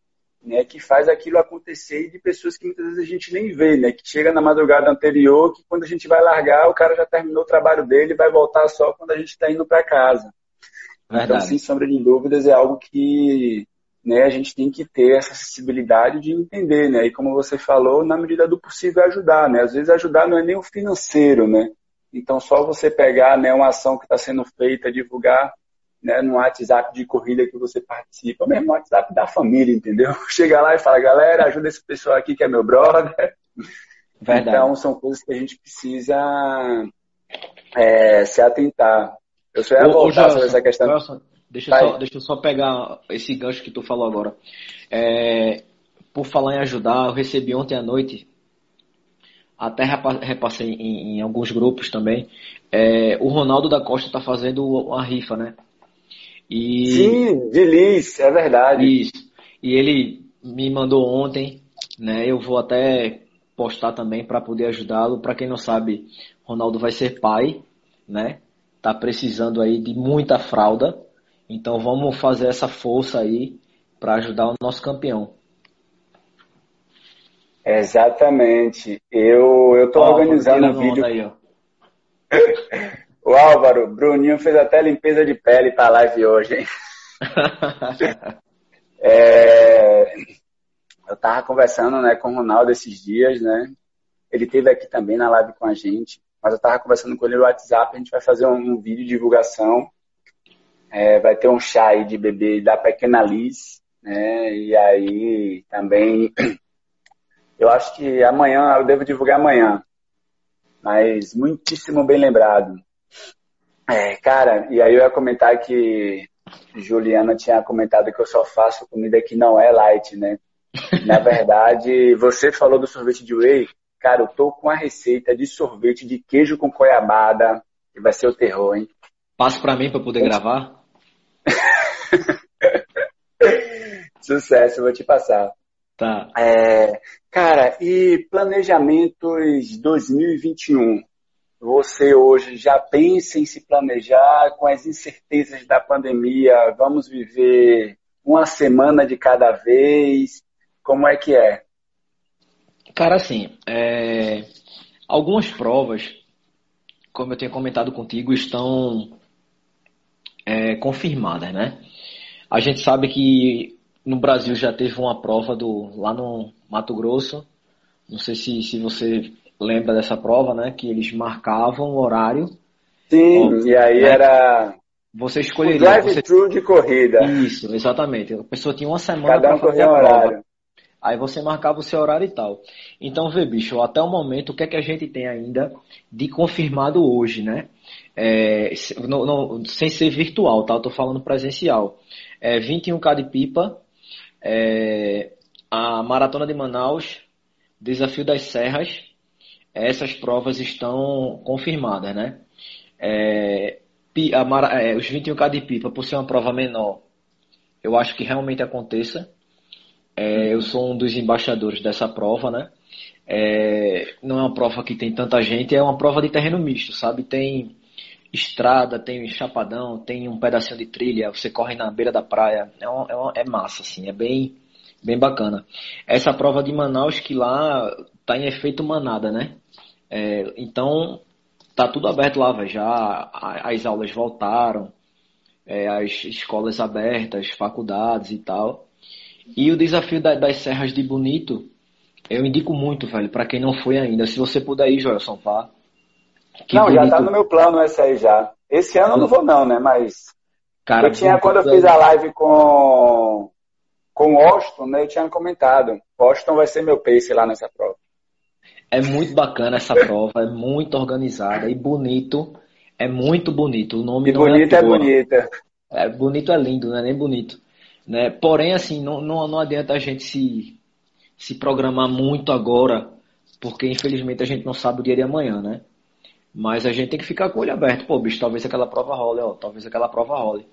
né, que faz aquilo acontecer de pessoas que muitas vezes a gente nem vê, né, que chega na madrugada anterior, que quando a gente vai largar, o cara já terminou o trabalho dele e vai voltar só quando a gente está indo para casa. Então, Verdade. Então, sem sombra de dúvidas, é algo que né, a gente tem que ter essa acessibilidade de entender, né, e como você falou, na medida do possível ajudar, né, às vezes ajudar não é nem o financeiro, né, então só você pegar, né, uma ação que está sendo feita, divulgar né, no WhatsApp de corrida que você participa, mesmo no WhatsApp da família, entendeu? Chega lá e fala, galera, ajuda esse pessoal aqui que é meu brother. Verdade. Então, são coisas que a gente precisa é, se atentar. Eu só ia voltar ô, sobre essa questão. Deixa, eu só, deixa eu só pegar esse gancho que tu falou agora. É, por falar em ajudar, eu recebi ontem à noite, até repassei em, em alguns grupos também, é, o Ronaldo da Costa está fazendo uma rifa, né? E... Sim, de Liz, é verdade. Isso. E ele me mandou ontem, né? Eu vou até postar também para poder ajudá-lo. Para quem não sabe, Ronaldo vai ser pai, né? Tá precisando aí de muita fralda. Então vamos fazer essa força aí para ajudar o nosso campeão. Exatamente. Eu eu tô organizando um vídeo. Aí, O Álvaro, Bruninho fez até limpeza de pele pra live hoje, hein? é, eu tava conversando né, com o Ronaldo esses dias, né? Ele teve aqui também na live com a gente, mas eu tava conversando com ele no WhatsApp, a gente vai fazer um, um vídeo de divulgação. É, vai ter um chá aí de bebê da Pequena Liz, né? E aí também eu acho que amanhã, eu devo divulgar amanhã. Mas muitíssimo bem lembrado. É, cara, e aí eu ia comentar que Juliana tinha comentado que eu só faço comida que não é light, né? Na verdade, você falou do sorvete de whey. Cara, eu tô com a receita de sorvete de queijo com goiabada, que vai ser o terror, hein? Passa para mim para poder gravar. Sucesso, vou te passar. Tá. É, cara, e planejamentos 2021? Você hoje já pensa em se planejar com as incertezas da pandemia? Vamos viver uma semana de cada vez? Como é que é? Cara, assim, é... algumas provas, como eu tenho comentado contigo, estão é, confirmadas, né? A gente sabe que no Brasil já teve uma prova do lá no Mato Grosso. Não sei se, se você lembra dessa prova, né? Que eles marcavam o horário. Sim, e aí né? era. Você escolheria. O drive-thru você... de corrida. Isso, exatamente. A pessoa tinha uma semana para fazer a prova. Horário. Aí você marcava o seu horário e tal. Então, vê, bicho, até o momento, o que é que a gente tem ainda de confirmado hoje, né? É, no, no, sem ser virtual, tá? Eu tô falando presencial. É, 21K de pipa, é, a Maratona de Manaus, Desafio das Serras, essas provas estão confirmadas, né? É, a, é, os 21K de pipa, por ser uma prova menor, eu acho que realmente aconteça. É, eu sou um dos embaixadores dessa prova, né? É, não é uma prova que tem tanta gente, é uma prova de terreno misto, sabe? Tem estrada, tem chapadão, tem um pedacinho de trilha, você corre na beira da praia, é, uma, é, uma, é massa, assim, é bem, bem bacana. Essa prova de Manaus que lá tá em efeito manada, né? É, então, tá tudo aberto lá, já as aulas voltaram, é, as escolas abertas, faculdades e tal. E o desafio da, das Serras de Bonito, eu indico muito, velho, para quem não foi ainda. Se você puder ir, Joelson, vá. Que não, bonito. já tá no meu plano essa aí já. Esse ano eu não vou não, né, mas... Cara, eu tinha, quando eu fiz a live com, com o Austin, né, eu tinha comentado. Austin vai ser meu pace lá nessa prova. É muito bacana essa prova, é muito organizada e bonito. É muito bonito. O nome e não bonito é, é bonita. É bonito é lindo, não é nem bonito. Né? Porém, assim, não, não, não adianta a gente se, se programar muito agora, porque infelizmente a gente não sabe o dia de amanhã, né? Mas a gente tem que ficar com o olho aberto. Pô, bicho, talvez aquela prova role, ó, talvez aquela prova role.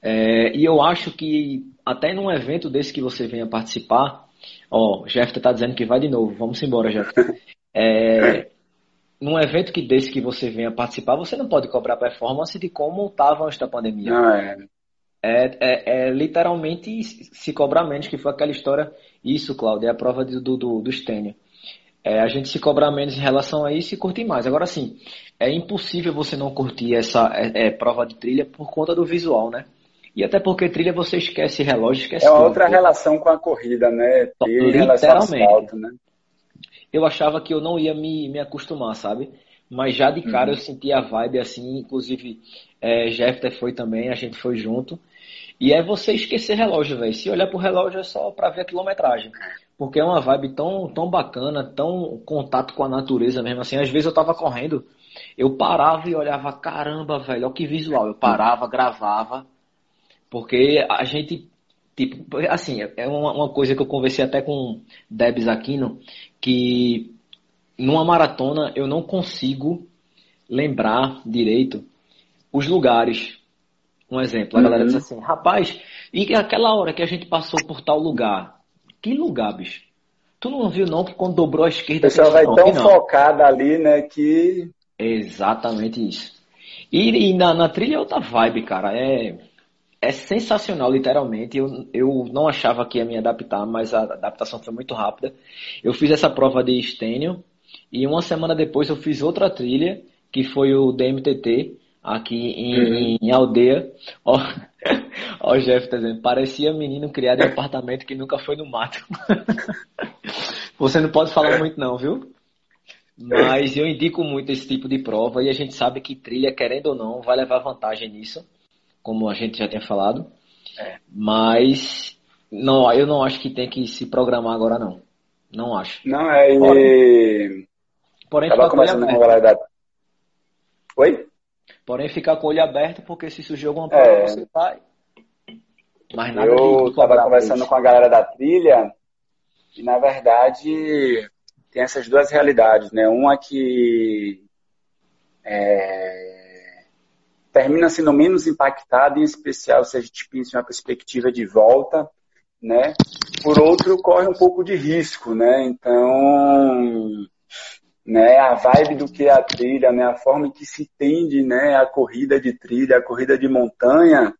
É, e eu acho que até num evento desse que você venha participar, ó, Jeff tá dizendo que vai de novo, vamos embora, Jeff. É, num evento que desse que você venha participar, você não pode cobrar performance de como estava antes da pandemia. Não, é. É, é, é, literalmente se cobrar menos, que foi aquela história. Isso, Cláudio, é a prova do, do, do, Stênio. É, a gente se cobrar menos em relação a isso e curtir mais. Agora sim, é impossível você não curtir essa é, é, prova de trilha por conta do visual, né? E até porque trilha você esquece relógio, esquece. É uma tudo, outra relação com a corrida, né? Trilha Literalmente. né? Eu achava que eu não ia me, me acostumar, sabe? Mas já de cara uhum. eu senti a vibe assim, inclusive é, Jeffter foi também, a gente foi junto. E é você esquecer relógio, velho. Se olhar pro relógio é só para ver a quilometragem. Porque é uma vibe tão, tão bacana, tão contato com a natureza mesmo assim. Às vezes eu tava correndo, eu parava e olhava, caramba, velho, olha que visual. Eu parava, gravava. Porque a gente, tipo, assim, é uma, uma coisa que eu conversei até com Debs Aquino, que numa maratona eu não consigo lembrar direito os lugares um exemplo, a uhum. galera diz assim, rapaz, e aquela hora que a gente passou por tal lugar? Que lugar, bicho? Tu não viu não que quando dobrou a esquerda... O pessoal vai tão focado ali, né, que... Exatamente isso. E, e na, na, trilha é outra vibe, cara. É, é sensacional, literalmente. Eu, eu não achava que ia me adaptar, mas a adaptação foi muito rápida. Eu fiz essa prova de estênio e uma semana depois eu fiz outra trilha, que foi o DMTT, aqui em, uhum. em aldeia. Ó, ó, o Jeff tá dizendo, parecia menino criado em apartamento que nunca foi no mato. Você não pode falar muito não, viu? Mas eu indico muito esse tipo de prova e a gente sabe que trilha, querendo ou não, vai levar vantagem nisso, como a gente já tinha falado. É. Mas não, eu não acho que tem que se programar agora não. Não acho. Não, é. Porém, porém Tava começando com a galera da... Oi? Porém, ficar com o olho aberto, porque se surgir alguma prova, é. você vai. Mas nada Eu estava conversando com a galera da trilha e, na verdade, tem essas duas realidades, né? Uma que é, termina sendo menos impactada, em especial se a gente pensa em uma perspectiva de volta, né? Por outro, corre um pouco de risco, né? Então, né, a vibe do que é a trilha, né, a forma que se tende, né, a corrida de trilha, a corrida de montanha,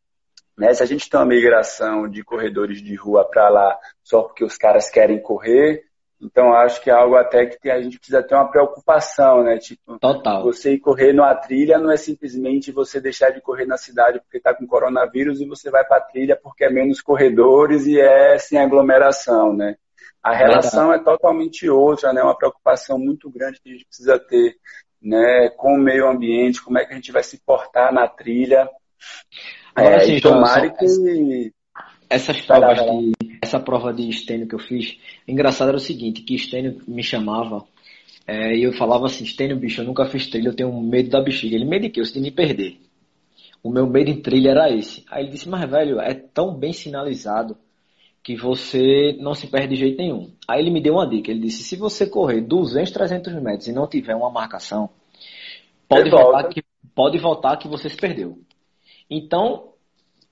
né, se a gente tem uma migração de corredores de rua para lá só porque os caras querem correr, então acho que é algo até que a gente precisa ter uma preocupação, né, tipo, Total. você ir correr numa trilha não é simplesmente você deixar de correr na cidade porque está com coronavírus e você vai para a trilha porque é menos corredores e é sem aglomeração, né. A relação é totalmente outra, né? Uma preocupação muito grande que a gente precisa ter, né? Com o meio ambiente, como é que a gente vai se portar na trilha. Agora, é, assim, tomara que essas provas de, essa prova de estênio que eu fiz, engraçado era o seguinte, que estênio me chamava é, e eu falava assim, estênio, bicho, eu nunca fiz trilha, eu tenho medo da bexiga. Ele, medo de quê? Eu me perder. O meu medo em trilha era esse. Aí ele disse, mas velho, é tão bem sinalizado que você não se perde de jeito nenhum. Aí ele me deu uma dica, ele disse, se você correr 200, 300 metros e não tiver uma marcação, pode voltar, que, pode voltar que você se perdeu. Então,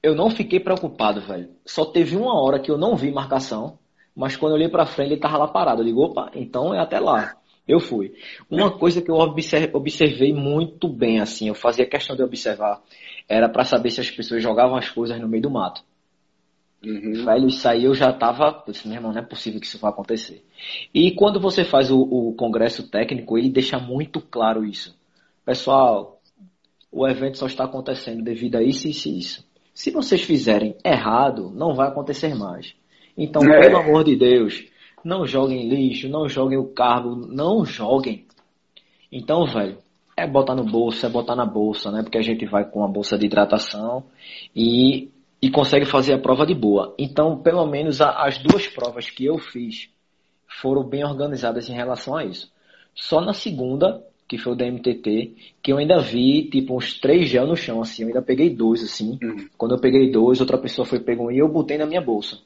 eu não fiquei preocupado, velho. Só teve uma hora que eu não vi marcação, mas quando eu olhei para frente ele tava lá parado. Eu digo, opa, então é até lá. Eu fui. Uma coisa que eu observei muito bem, assim, eu fazia questão de observar, era para saber se as pessoas jogavam as coisas no meio do mato. Uhum. Velho, isso aí eu já tava. Eu disse, meu irmão, não é possível que isso vá acontecer. E quando você faz o, o congresso técnico, ele deixa muito claro isso. Pessoal, o evento só está acontecendo devido a isso, isso e isso. Se vocês fizerem errado, não vai acontecer mais. Então, é. pelo amor de Deus, não joguem lixo, não joguem o cargo, não joguem. Então, velho, é botar no bolso, é botar na bolsa, né? Porque a gente vai com a bolsa de hidratação e e consegue fazer a prova de boa. Então, pelo menos as duas provas que eu fiz foram bem organizadas em relação a isso. Só na segunda, que foi o da MTT, que eu ainda vi, tipo, uns três gel no chão, assim. Eu ainda peguei dois, assim. Uhum. Quando eu peguei dois, outra pessoa foi pegou um e eu botei na minha bolsa.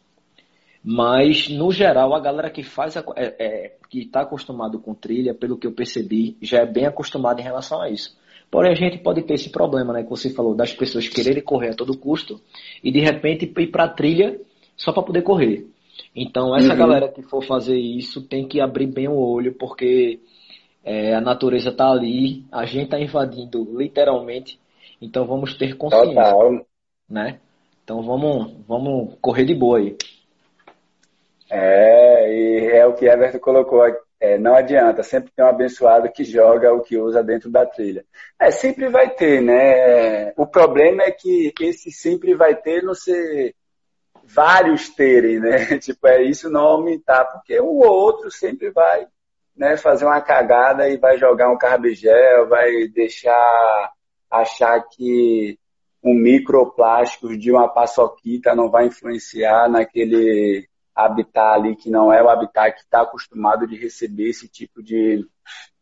Mas, no geral, a galera que faz, a, é, é, que está acostumado com trilha, pelo que eu percebi, já é bem acostumado em relação a isso. Porém, a gente pode ter esse problema, né, que você falou, das pessoas quererem correr a todo custo e, de repente, ir para a trilha só para poder correr. Então, essa uhum. galera que for fazer isso tem que abrir bem o olho, porque é, a natureza está ali, a gente está invadindo literalmente, então vamos ter consciência. Total. Né? Então vamos, vamos correr de boa aí. É, e é o que Everton colocou é, não adianta, sempre tem um abençoado que joga o que usa dentro da trilha. É, sempre vai ter, né? O problema é que esse sempre vai ter não ser vários terem, né? Tipo, é isso não aumentar, porque um ou outro sempre vai né, fazer uma cagada e vai jogar um carbigel, vai deixar achar que um microplástico de uma paçoquita não vai influenciar naquele habitat ali que não é o habitat que está acostumado de receber esse tipo de,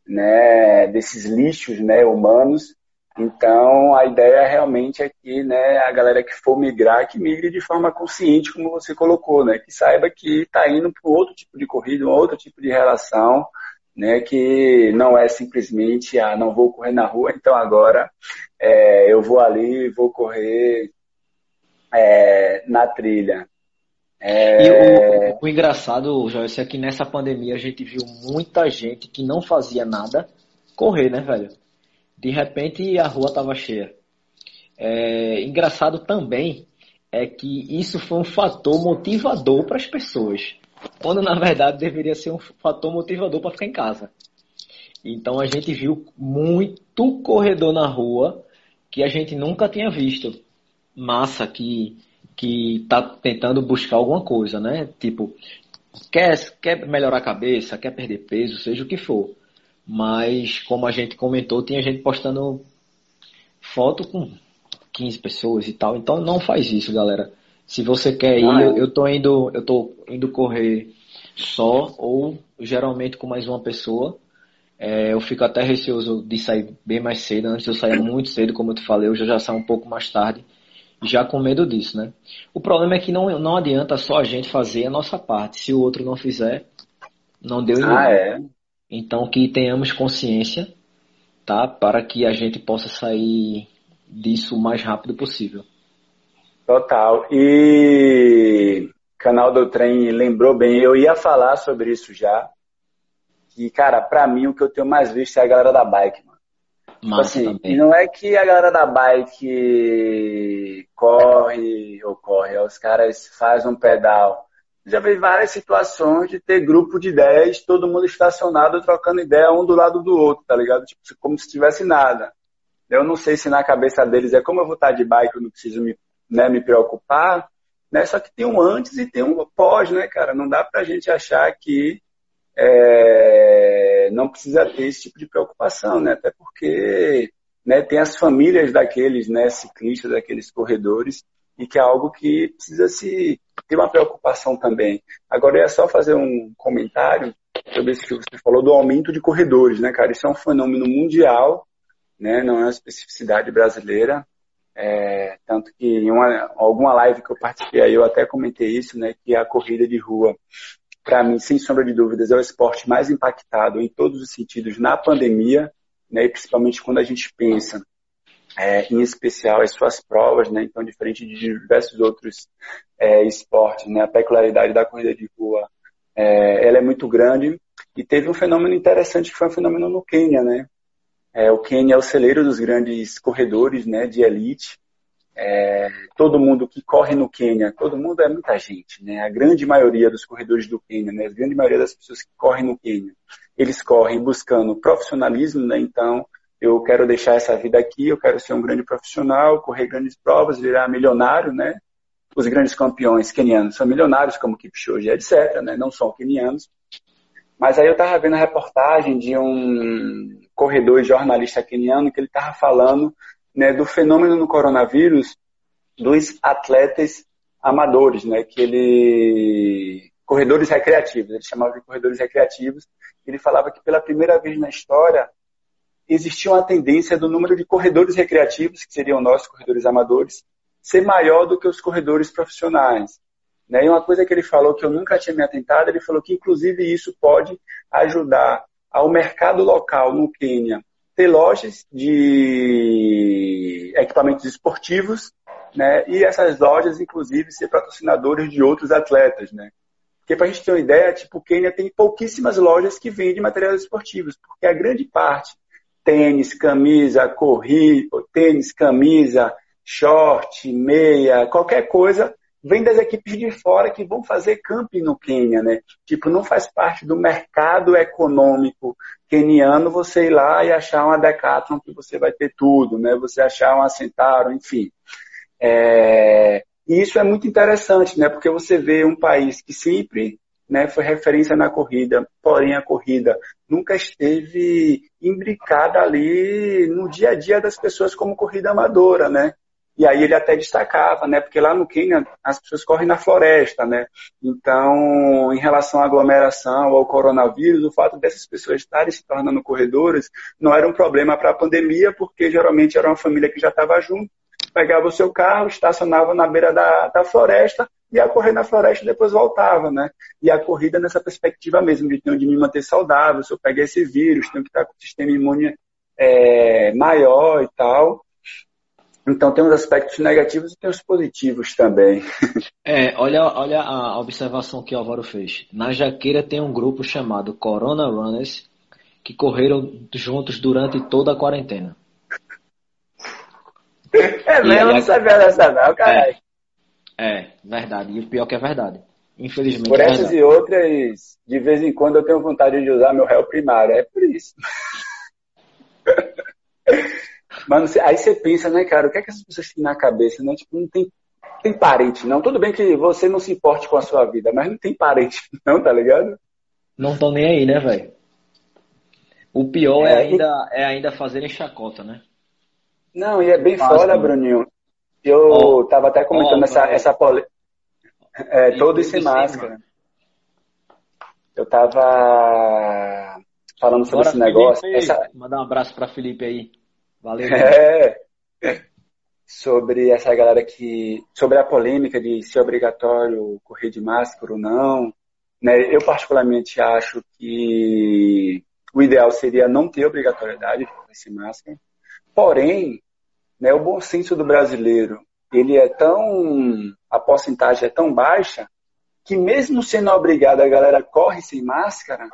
né, desses lixos, né, humanos. Então, a ideia realmente é que, né, a galera que for migrar, que migre de forma consciente, como você colocou, né, que saiba que está indo para outro tipo de corrida, um outro tipo de relação, né, que não é simplesmente, ah, não vou correr na rua, então agora é, eu vou ali, vou correr é, na trilha. É... E o, o engraçado, Joyce, é que nessa pandemia a gente viu muita gente que não fazia nada correr, né, velho? De repente a rua tava cheia. É, engraçado também é que isso foi um fator motivador para as pessoas, quando na verdade deveria ser um fator motivador para ficar em casa. Então a gente viu muito corredor na rua que a gente nunca tinha visto. Massa que que está tentando buscar alguma coisa, né? Tipo, quer, quer melhorar a cabeça, quer perder peso, seja o que for. Mas, como a gente comentou, tinha gente postando foto com 15 pessoas e tal. Então não faz isso, galera. Se você quer ir, ah, é. eu, eu tô indo, eu tô indo correr só ou geralmente com mais uma pessoa. É, eu fico até receoso de sair bem mais cedo. Antes eu saía muito cedo, como eu te falei, hoje eu já saio um pouco mais tarde já com medo disso, né? O problema é que não, não adianta só a gente fazer a nossa parte. Se o outro não fizer, não deu em Ah, é? Então que tenhamos consciência, tá? Para que a gente possa sair disso o mais rápido possível. Total. E canal do trem lembrou bem, eu ia falar sobre isso já. E, cara, pra mim o que eu tenho mais visto é a galera da bike, mano. Tipo assim, e não é que a galera da bike corre ou corre, os caras fazem um pedal. Já vi várias situações de ter grupo de 10, todo mundo estacionado, trocando ideia um do lado do outro, tá ligado? Tipo, como se tivesse nada. Eu não sei se na cabeça deles é como eu vou estar de bike, eu não preciso me, né, me preocupar, né? Só que tem um antes e tem um pós, né, cara? Não dá pra gente achar que é, não precisa ter esse tipo de preocupação, né? Até porque né, tem as famílias daqueles né, ciclistas, daqueles corredores, e que é algo que precisa se ter uma preocupação também. Agora é só fazer um comentário sobre isso que você falou do aumento de corredores, né, cara? Isso é um fenômeno mundial, né? Não é uma especificidade brasileira. É, tanto que em uma, alguma live que eu participei aí eu até comentei isso, né? Que a corrida de rua para mim, sem sombra de dúvidas, é o esporte mais impactado em todos os sentidos na pandemia, né, e principalmente quando a gente pensa é, em especial as suas provas, né, então diferente de diversos outros é, esportes, né, a peculiaridade da corrida de rua, é, ela é muito grande. E teve um fenômeno interessante que foi um fenômeno no Quênia, né, é, o Quênia é o celeiro dos grandes corredores, né, de elite, é, todo mundo que corre no Quênia, todo mundo é muita gente, né? A grande maioria dos corredores do Quênia, né? A grande maioria das pessoas que correm no Quênia, eles correm buscando profissionalismo, né? Então, eu quero deixar essa vida aqui, eu quero ser um grande profissional, correr grandes provas, virar milionário, né? Os grandes campeões quenianos são milionários, como Kipchoge, etc., né? Não são quenianos. Mas aí eu estava vendo a reportagem de um corredor jornalista queniano que ele estava falando né, do fenômeno no coronavírus dos atletas amadores, né, que ele corredores recreativos, ele chamava de corredores recreativos. Ele falava que pela primeira vez na história existia uma tendência do número de corredores recreativos, que seriam nós corredores amadores, ser maior do que os corredores profissionais. Né? E uma coisa que ele falou que eu nunca tinha me atentado, ele falou que inclusive isso pode ajudar ao mercado local no Quênia ter lojas de equipamentos esportivos, né? E essas lojas, inclusive, ser patrocinadores de outros atletas, né? Porque para a gente ter uma ideia, tipo, o Quênia tem pouquíssimas lojas que vendem materiais esportivos, porque a grande parte, tênis, camisa, corrida, tênis, camisa, short, meia, qualquer coisa, vem das equipes de fora que vão fazer camping no Quênia, né? Tipo, não faz parte do mercado econômico queniano você ir lá e achar uma Decathlon que você vai ter tudo, né? Você achar uma Centauro, enfim. É... E isso é muito interessante, né? Porque você vê um país que sempre né, foi referência na corrida, porém a corrida nunca esteve imbricada ali no dia a dia das pessoas como corrida amadora, né? E aí ele até destacava, né? Porque lá no Quênia as pessoas correm na floresta, né? Então, em relação à aglomeração, ao coronavírus, o fato dessas pessoas estarem se tornando corredores não era um problema para a pandemia, porque geralmente era uma família que já estava junto, pegava o seu carro, estacionava na beira da, da floresta, ia correr na floresta e depois voltava, né? E a corrida nessa perspectiva mesmo, de ter de me manter saudável, se eu pegar esse vírus, tenho que estar com o sistema imune é, maior e tal. Então tem os aspectos negativos e tem os positivos também. É, olha, olha a observação que o Álvaro fez. Na Jaqueira tem um grupo chamado Corona Runners que correram juntos durante toda a quarentena. É mesmo, não sabia dessa não, caralho. É, é, verdade. E o pior que é verdade. Infelizmente. Por é essas verdade. e outras, de vez em quando eu tenho vontade de usar meu réu primário. É por isso. Mano, aí você pensa, né, cara, o que é que essas pessoas têm na cabeça, né? Tipo, não tem, tem parente, não. Tudo bem que você não se importe com a sua vida, mas não tem parente, não, tá ligado? Não estão nem aí, né, velho? O pior é, É, ainda, é ainda fazerem chacota, né? Não, e é bem Fácil, foda, né? Bruninho. Eu Ó, tava até comentando ó, essa, vai. essa pole... É, E todo sem máscara. Eu tava falando sobre Bora, esse negócio. Felipe. Essa... Mandar um abraço pra Felipe aí. Valeu. É. Sobre essa galera que. Sobre a polêmica de se é obrigatório correr de máscara ou não. Né? Eu, particularmente, acho que o ideal seria não ter obrigatoriedade de correr sem máscara. Porém, né, o bom senso do brasileiro ele é tão. a porcentagem é tão baixa que, mesmo sendo obrigado, a galera corre sem máscara,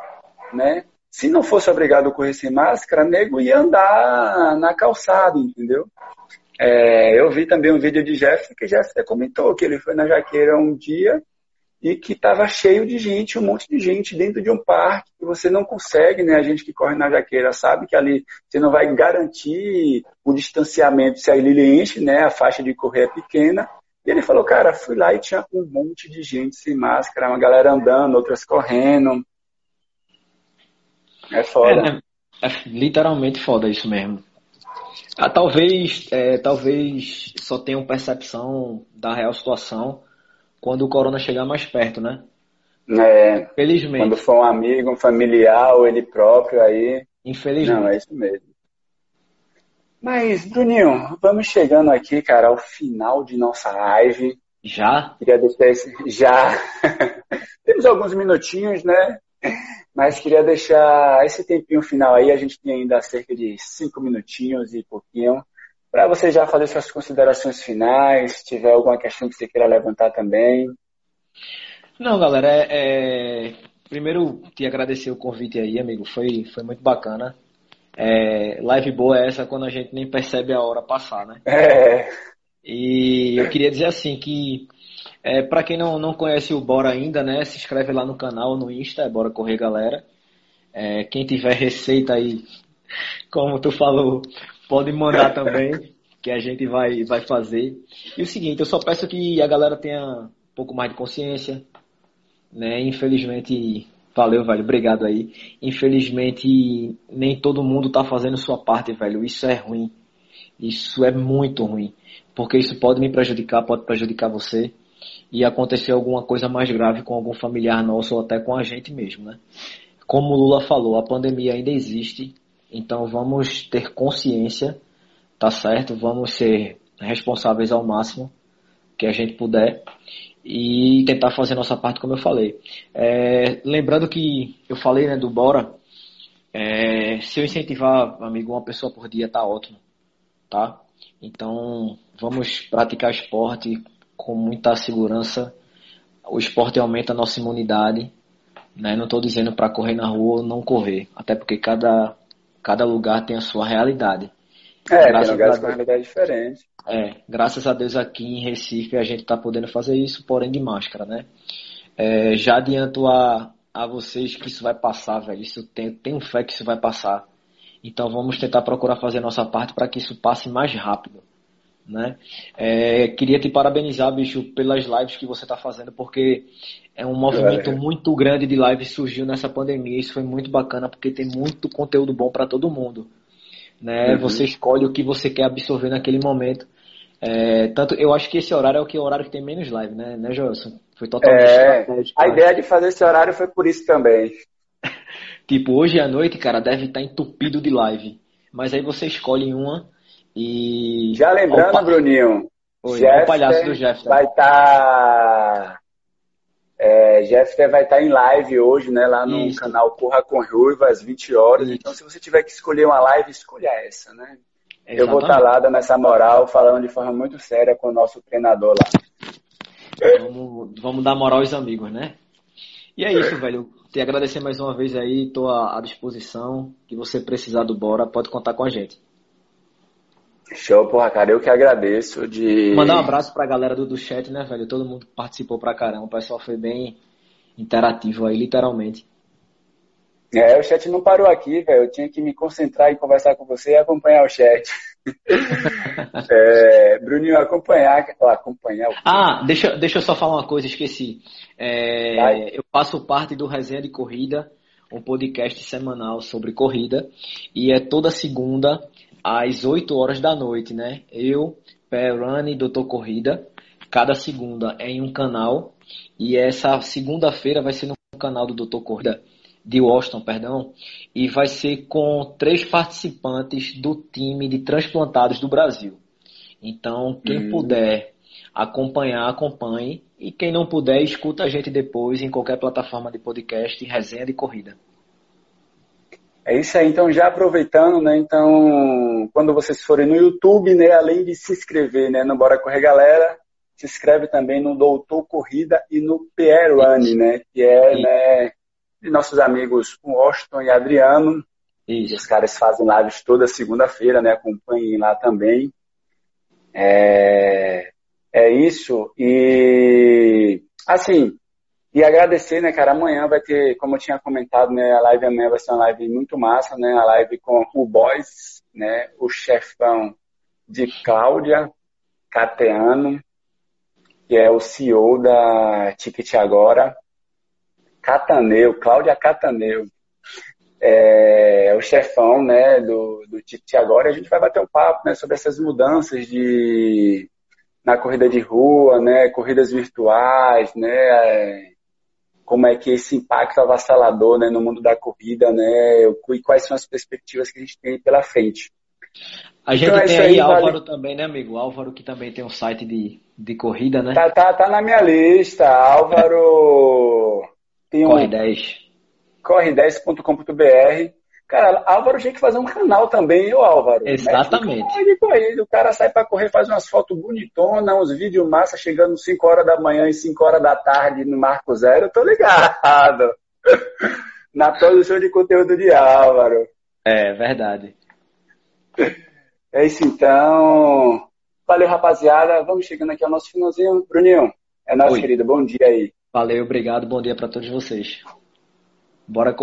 né? Se não fosse obrigado a correr sem máscara, nego ia andar na calçada, entendeu? É, eu vi também um vídeo de Jeff que Jeff até comentou que ele foi na Jaqueira um dia e que estava cheio de gente, um monte de gente dentro de um parque que você não consegue, né? A gente que corre na Jaqueira sabe que ali você não vai garantir o distanciamento se a ele enche, né? A faixa de correr é pequena. E ele falou, cara, fui lá e tinha um monte de gente sem máscara, uma galera andando, outras correndo. É foda. É, é literalmente foda isso mesmo. Ah, talvez, é, talvez só tenham percepção da real situação quando o corona chegar mais perto, né? É, Felizmente. quando for um amigo, um familiar ou ele próprio, aí. Infelizmente. Não, é isso mesmo. Mas, Bruninho, vamos chegando aqui, cara, ao final de nossa live. Já? Queria deixar esse. Já! Temos alguns minutinhos, né? Mas queria deixar esse tempinho final aí, a gente tem ainda cerca de cinco minutinhos e pouquinho, para você já fazer suas considerações finais, se tiver alguma questão que você queira levantar também. Não, galera, é, é, primeiro te agradecer o convite aí, amigo. Foi, foi muito bacana. É, live boa é essa quando a gente nem percebe a hora passar, né? É, E eu queria dizer assim que é, para quem não, não conhece o Bora ainda, né? Se inscreve lá no canal, no Insta, é Bora Correr Galera. É, quem tiver receita aí, como tu falou, pode mandar também, que a gente vai, vai fazer. E o seguinte, eu só peço que a galera tenha um pouco mais de consciência, né? Infelizmente, valeu, velho, obrigado aí. Infelizmente, nem todo mundo tá fazendo sua parte, velho. Isso é ruim. Isso é muito ruim. Porque isso pode me prejudicar, pode prejudicar você. E acontecer alguma coisa mais grave com algum familiar nosso ou até com a gente mesmo, né? Como o Lula falou, a pandemia ainda existe. Então vamos ter consciência, tá certo? Vamos ser responsáveis ao máximo, que a gente puder e tentar fazer nossa parte, como eu falei. É, lembrando que eu falei né, do Bora, é, se eu incentivar, amigo, uma pessoa por dia, tá ótimo, tá? Então, vamos praticar esporte com muita segurança. O esporte aumenta a nossa imunidade, né? Não estou dizendo para correr na rua ou não correr, até porque cada, cada lugar tem a sua realidade. É, graças tem lugares com realidade diferente. É, graças a Deus aqui em Recife a gente está podendo fazer isso, porém de máscara, né? É, já adianto a, a vocês que isso vai passar, velho. Isso tem, tenho fé que isso vai passar. Então vamos tentar procurar fazer a nossa parte para que isso passe mais rápido. Né? É, queria te parabenizar, bicho, pelas lives que você está fazendo, porque é um movimento é. muito grande de lives surgiu nessa pandemia. Isso foi muito bacana, porque tem muito conteúdo bom para todo mundo. Né? Uhum. Você escolhe o que você quer absorver naquele momento. É, tanto, eu acho que esse horário é o, que, é o horário que tem menos live, né, né Joelson? Foi totalmente é, A ideia de fazer esse horário foi por isso também. tipo, hoje à noite, cara, deve estar entupido de live. Mas aí você escolhe uma e. Já lembrando, Opa. Bruninho. Oi, Jeffter o palhaço do Jeff. Vai estar. Tá... É, vai estar tá em live hoje, né? Lá no Isso. canal Corra com Ruiva, às 20 horas. Isso. Então, se você tiver que escolher uma live, escolha essa, né? Exatamente. Eu vou estar lá dando essa moral, falando de forma muito séria com o nosso treinador lá. Vamos, vamos dar moral aos amigos, né? E é isso, velho. Te agradecer mais uma vez aí, estou à disposição. Que você precisar do Bora, pode contar com a gente. Show, porra, cara, eu que agradeço de. Mandar um abraço pra galera do, do chat, né, velho? Todo mundo participou pra caramba. O pessoal foi bem interativo aí, literalmente. É, o chat não parou aqui, velho. Eu tinha que me concentrar em conversar com você e acompanhar o chat. é, Bruninho, acompanhar. acompanhar ah, deixa, deixa eu só falar uma coisa, esqueci. É, eu faço parte do Resenha de Corrida, um podcast semanal sobre corrida. E é toda segunda, às 8 horas da noite, né? Eu, e Doutor Corrida. Cada segunda é em um canal. E essa segunda-feira vai ser no canal do Doutor Corrida de Washington, perdão, e vai ser com três participantes do time de transplantados do Brasil. Então, quem hum. puder acompanhar, acompanhe. E quem não puder, escuta a gente depois em qualquer plataforma de podcast, resenha de corrida. É isso aí, então já aproveitando, né? Então, quando vocês forem no YouTube, né, além de se inscrever, né, no Bora Correr Galera, se inscreve também no Doutor Corrida e no Run, né, que é, né, de nossos amigos Washington e Adriano. Isso. Os caras fazem lives toda segunda-feira, né? Acompanhem lá também. É, é isso. E assim, e agradecer, né, cara? Amanhã vai ter, como eu tinha comentado, né? A live amanhã vai ser uma live muito massa, né? A live com o Boys, né? O chefão de Cláudia Cateano, que é o CEO da Ticket Agora. Cataneu, Cláudia Cataneu, é, o chefão né, do, do Tite agora, e a gente vai bater um papo né, sobre essas mudanças de, na corrida de rua, né, corridas virtuais, né, como é que esse impacto avassalador né, no mundo da corrida, né, e quais são as perspectivas que a gente tem pela frente. A gente então, é tem aí, aí Álvaro vale... também, né, amigo? Álvaro que também tem um site de, de corrida, né? Tá, tá, tá na minha lista. Álvaro tem um, Corre 10. Corre10.com.br. Cara, Álvaro tinha que fazer um canal também, o Álvaro. Exatamente. Né? O cara sai para correr, faz umas fotos bonitonas, uns vídeos massa, chegando 5 horas da manhã e 5 horas da tarde no Marco Zero, eu tô ligado. Na produção de conteúdo de Álvaro. É, verdade. É isso então. Valeu, rapaziada. Vamos chegando aqui ao nosso finalzinho. Bruninho, é nosso Oi. querido. Bom dia aí. Valeu, obrigado, bom dia para todos vocês. Bora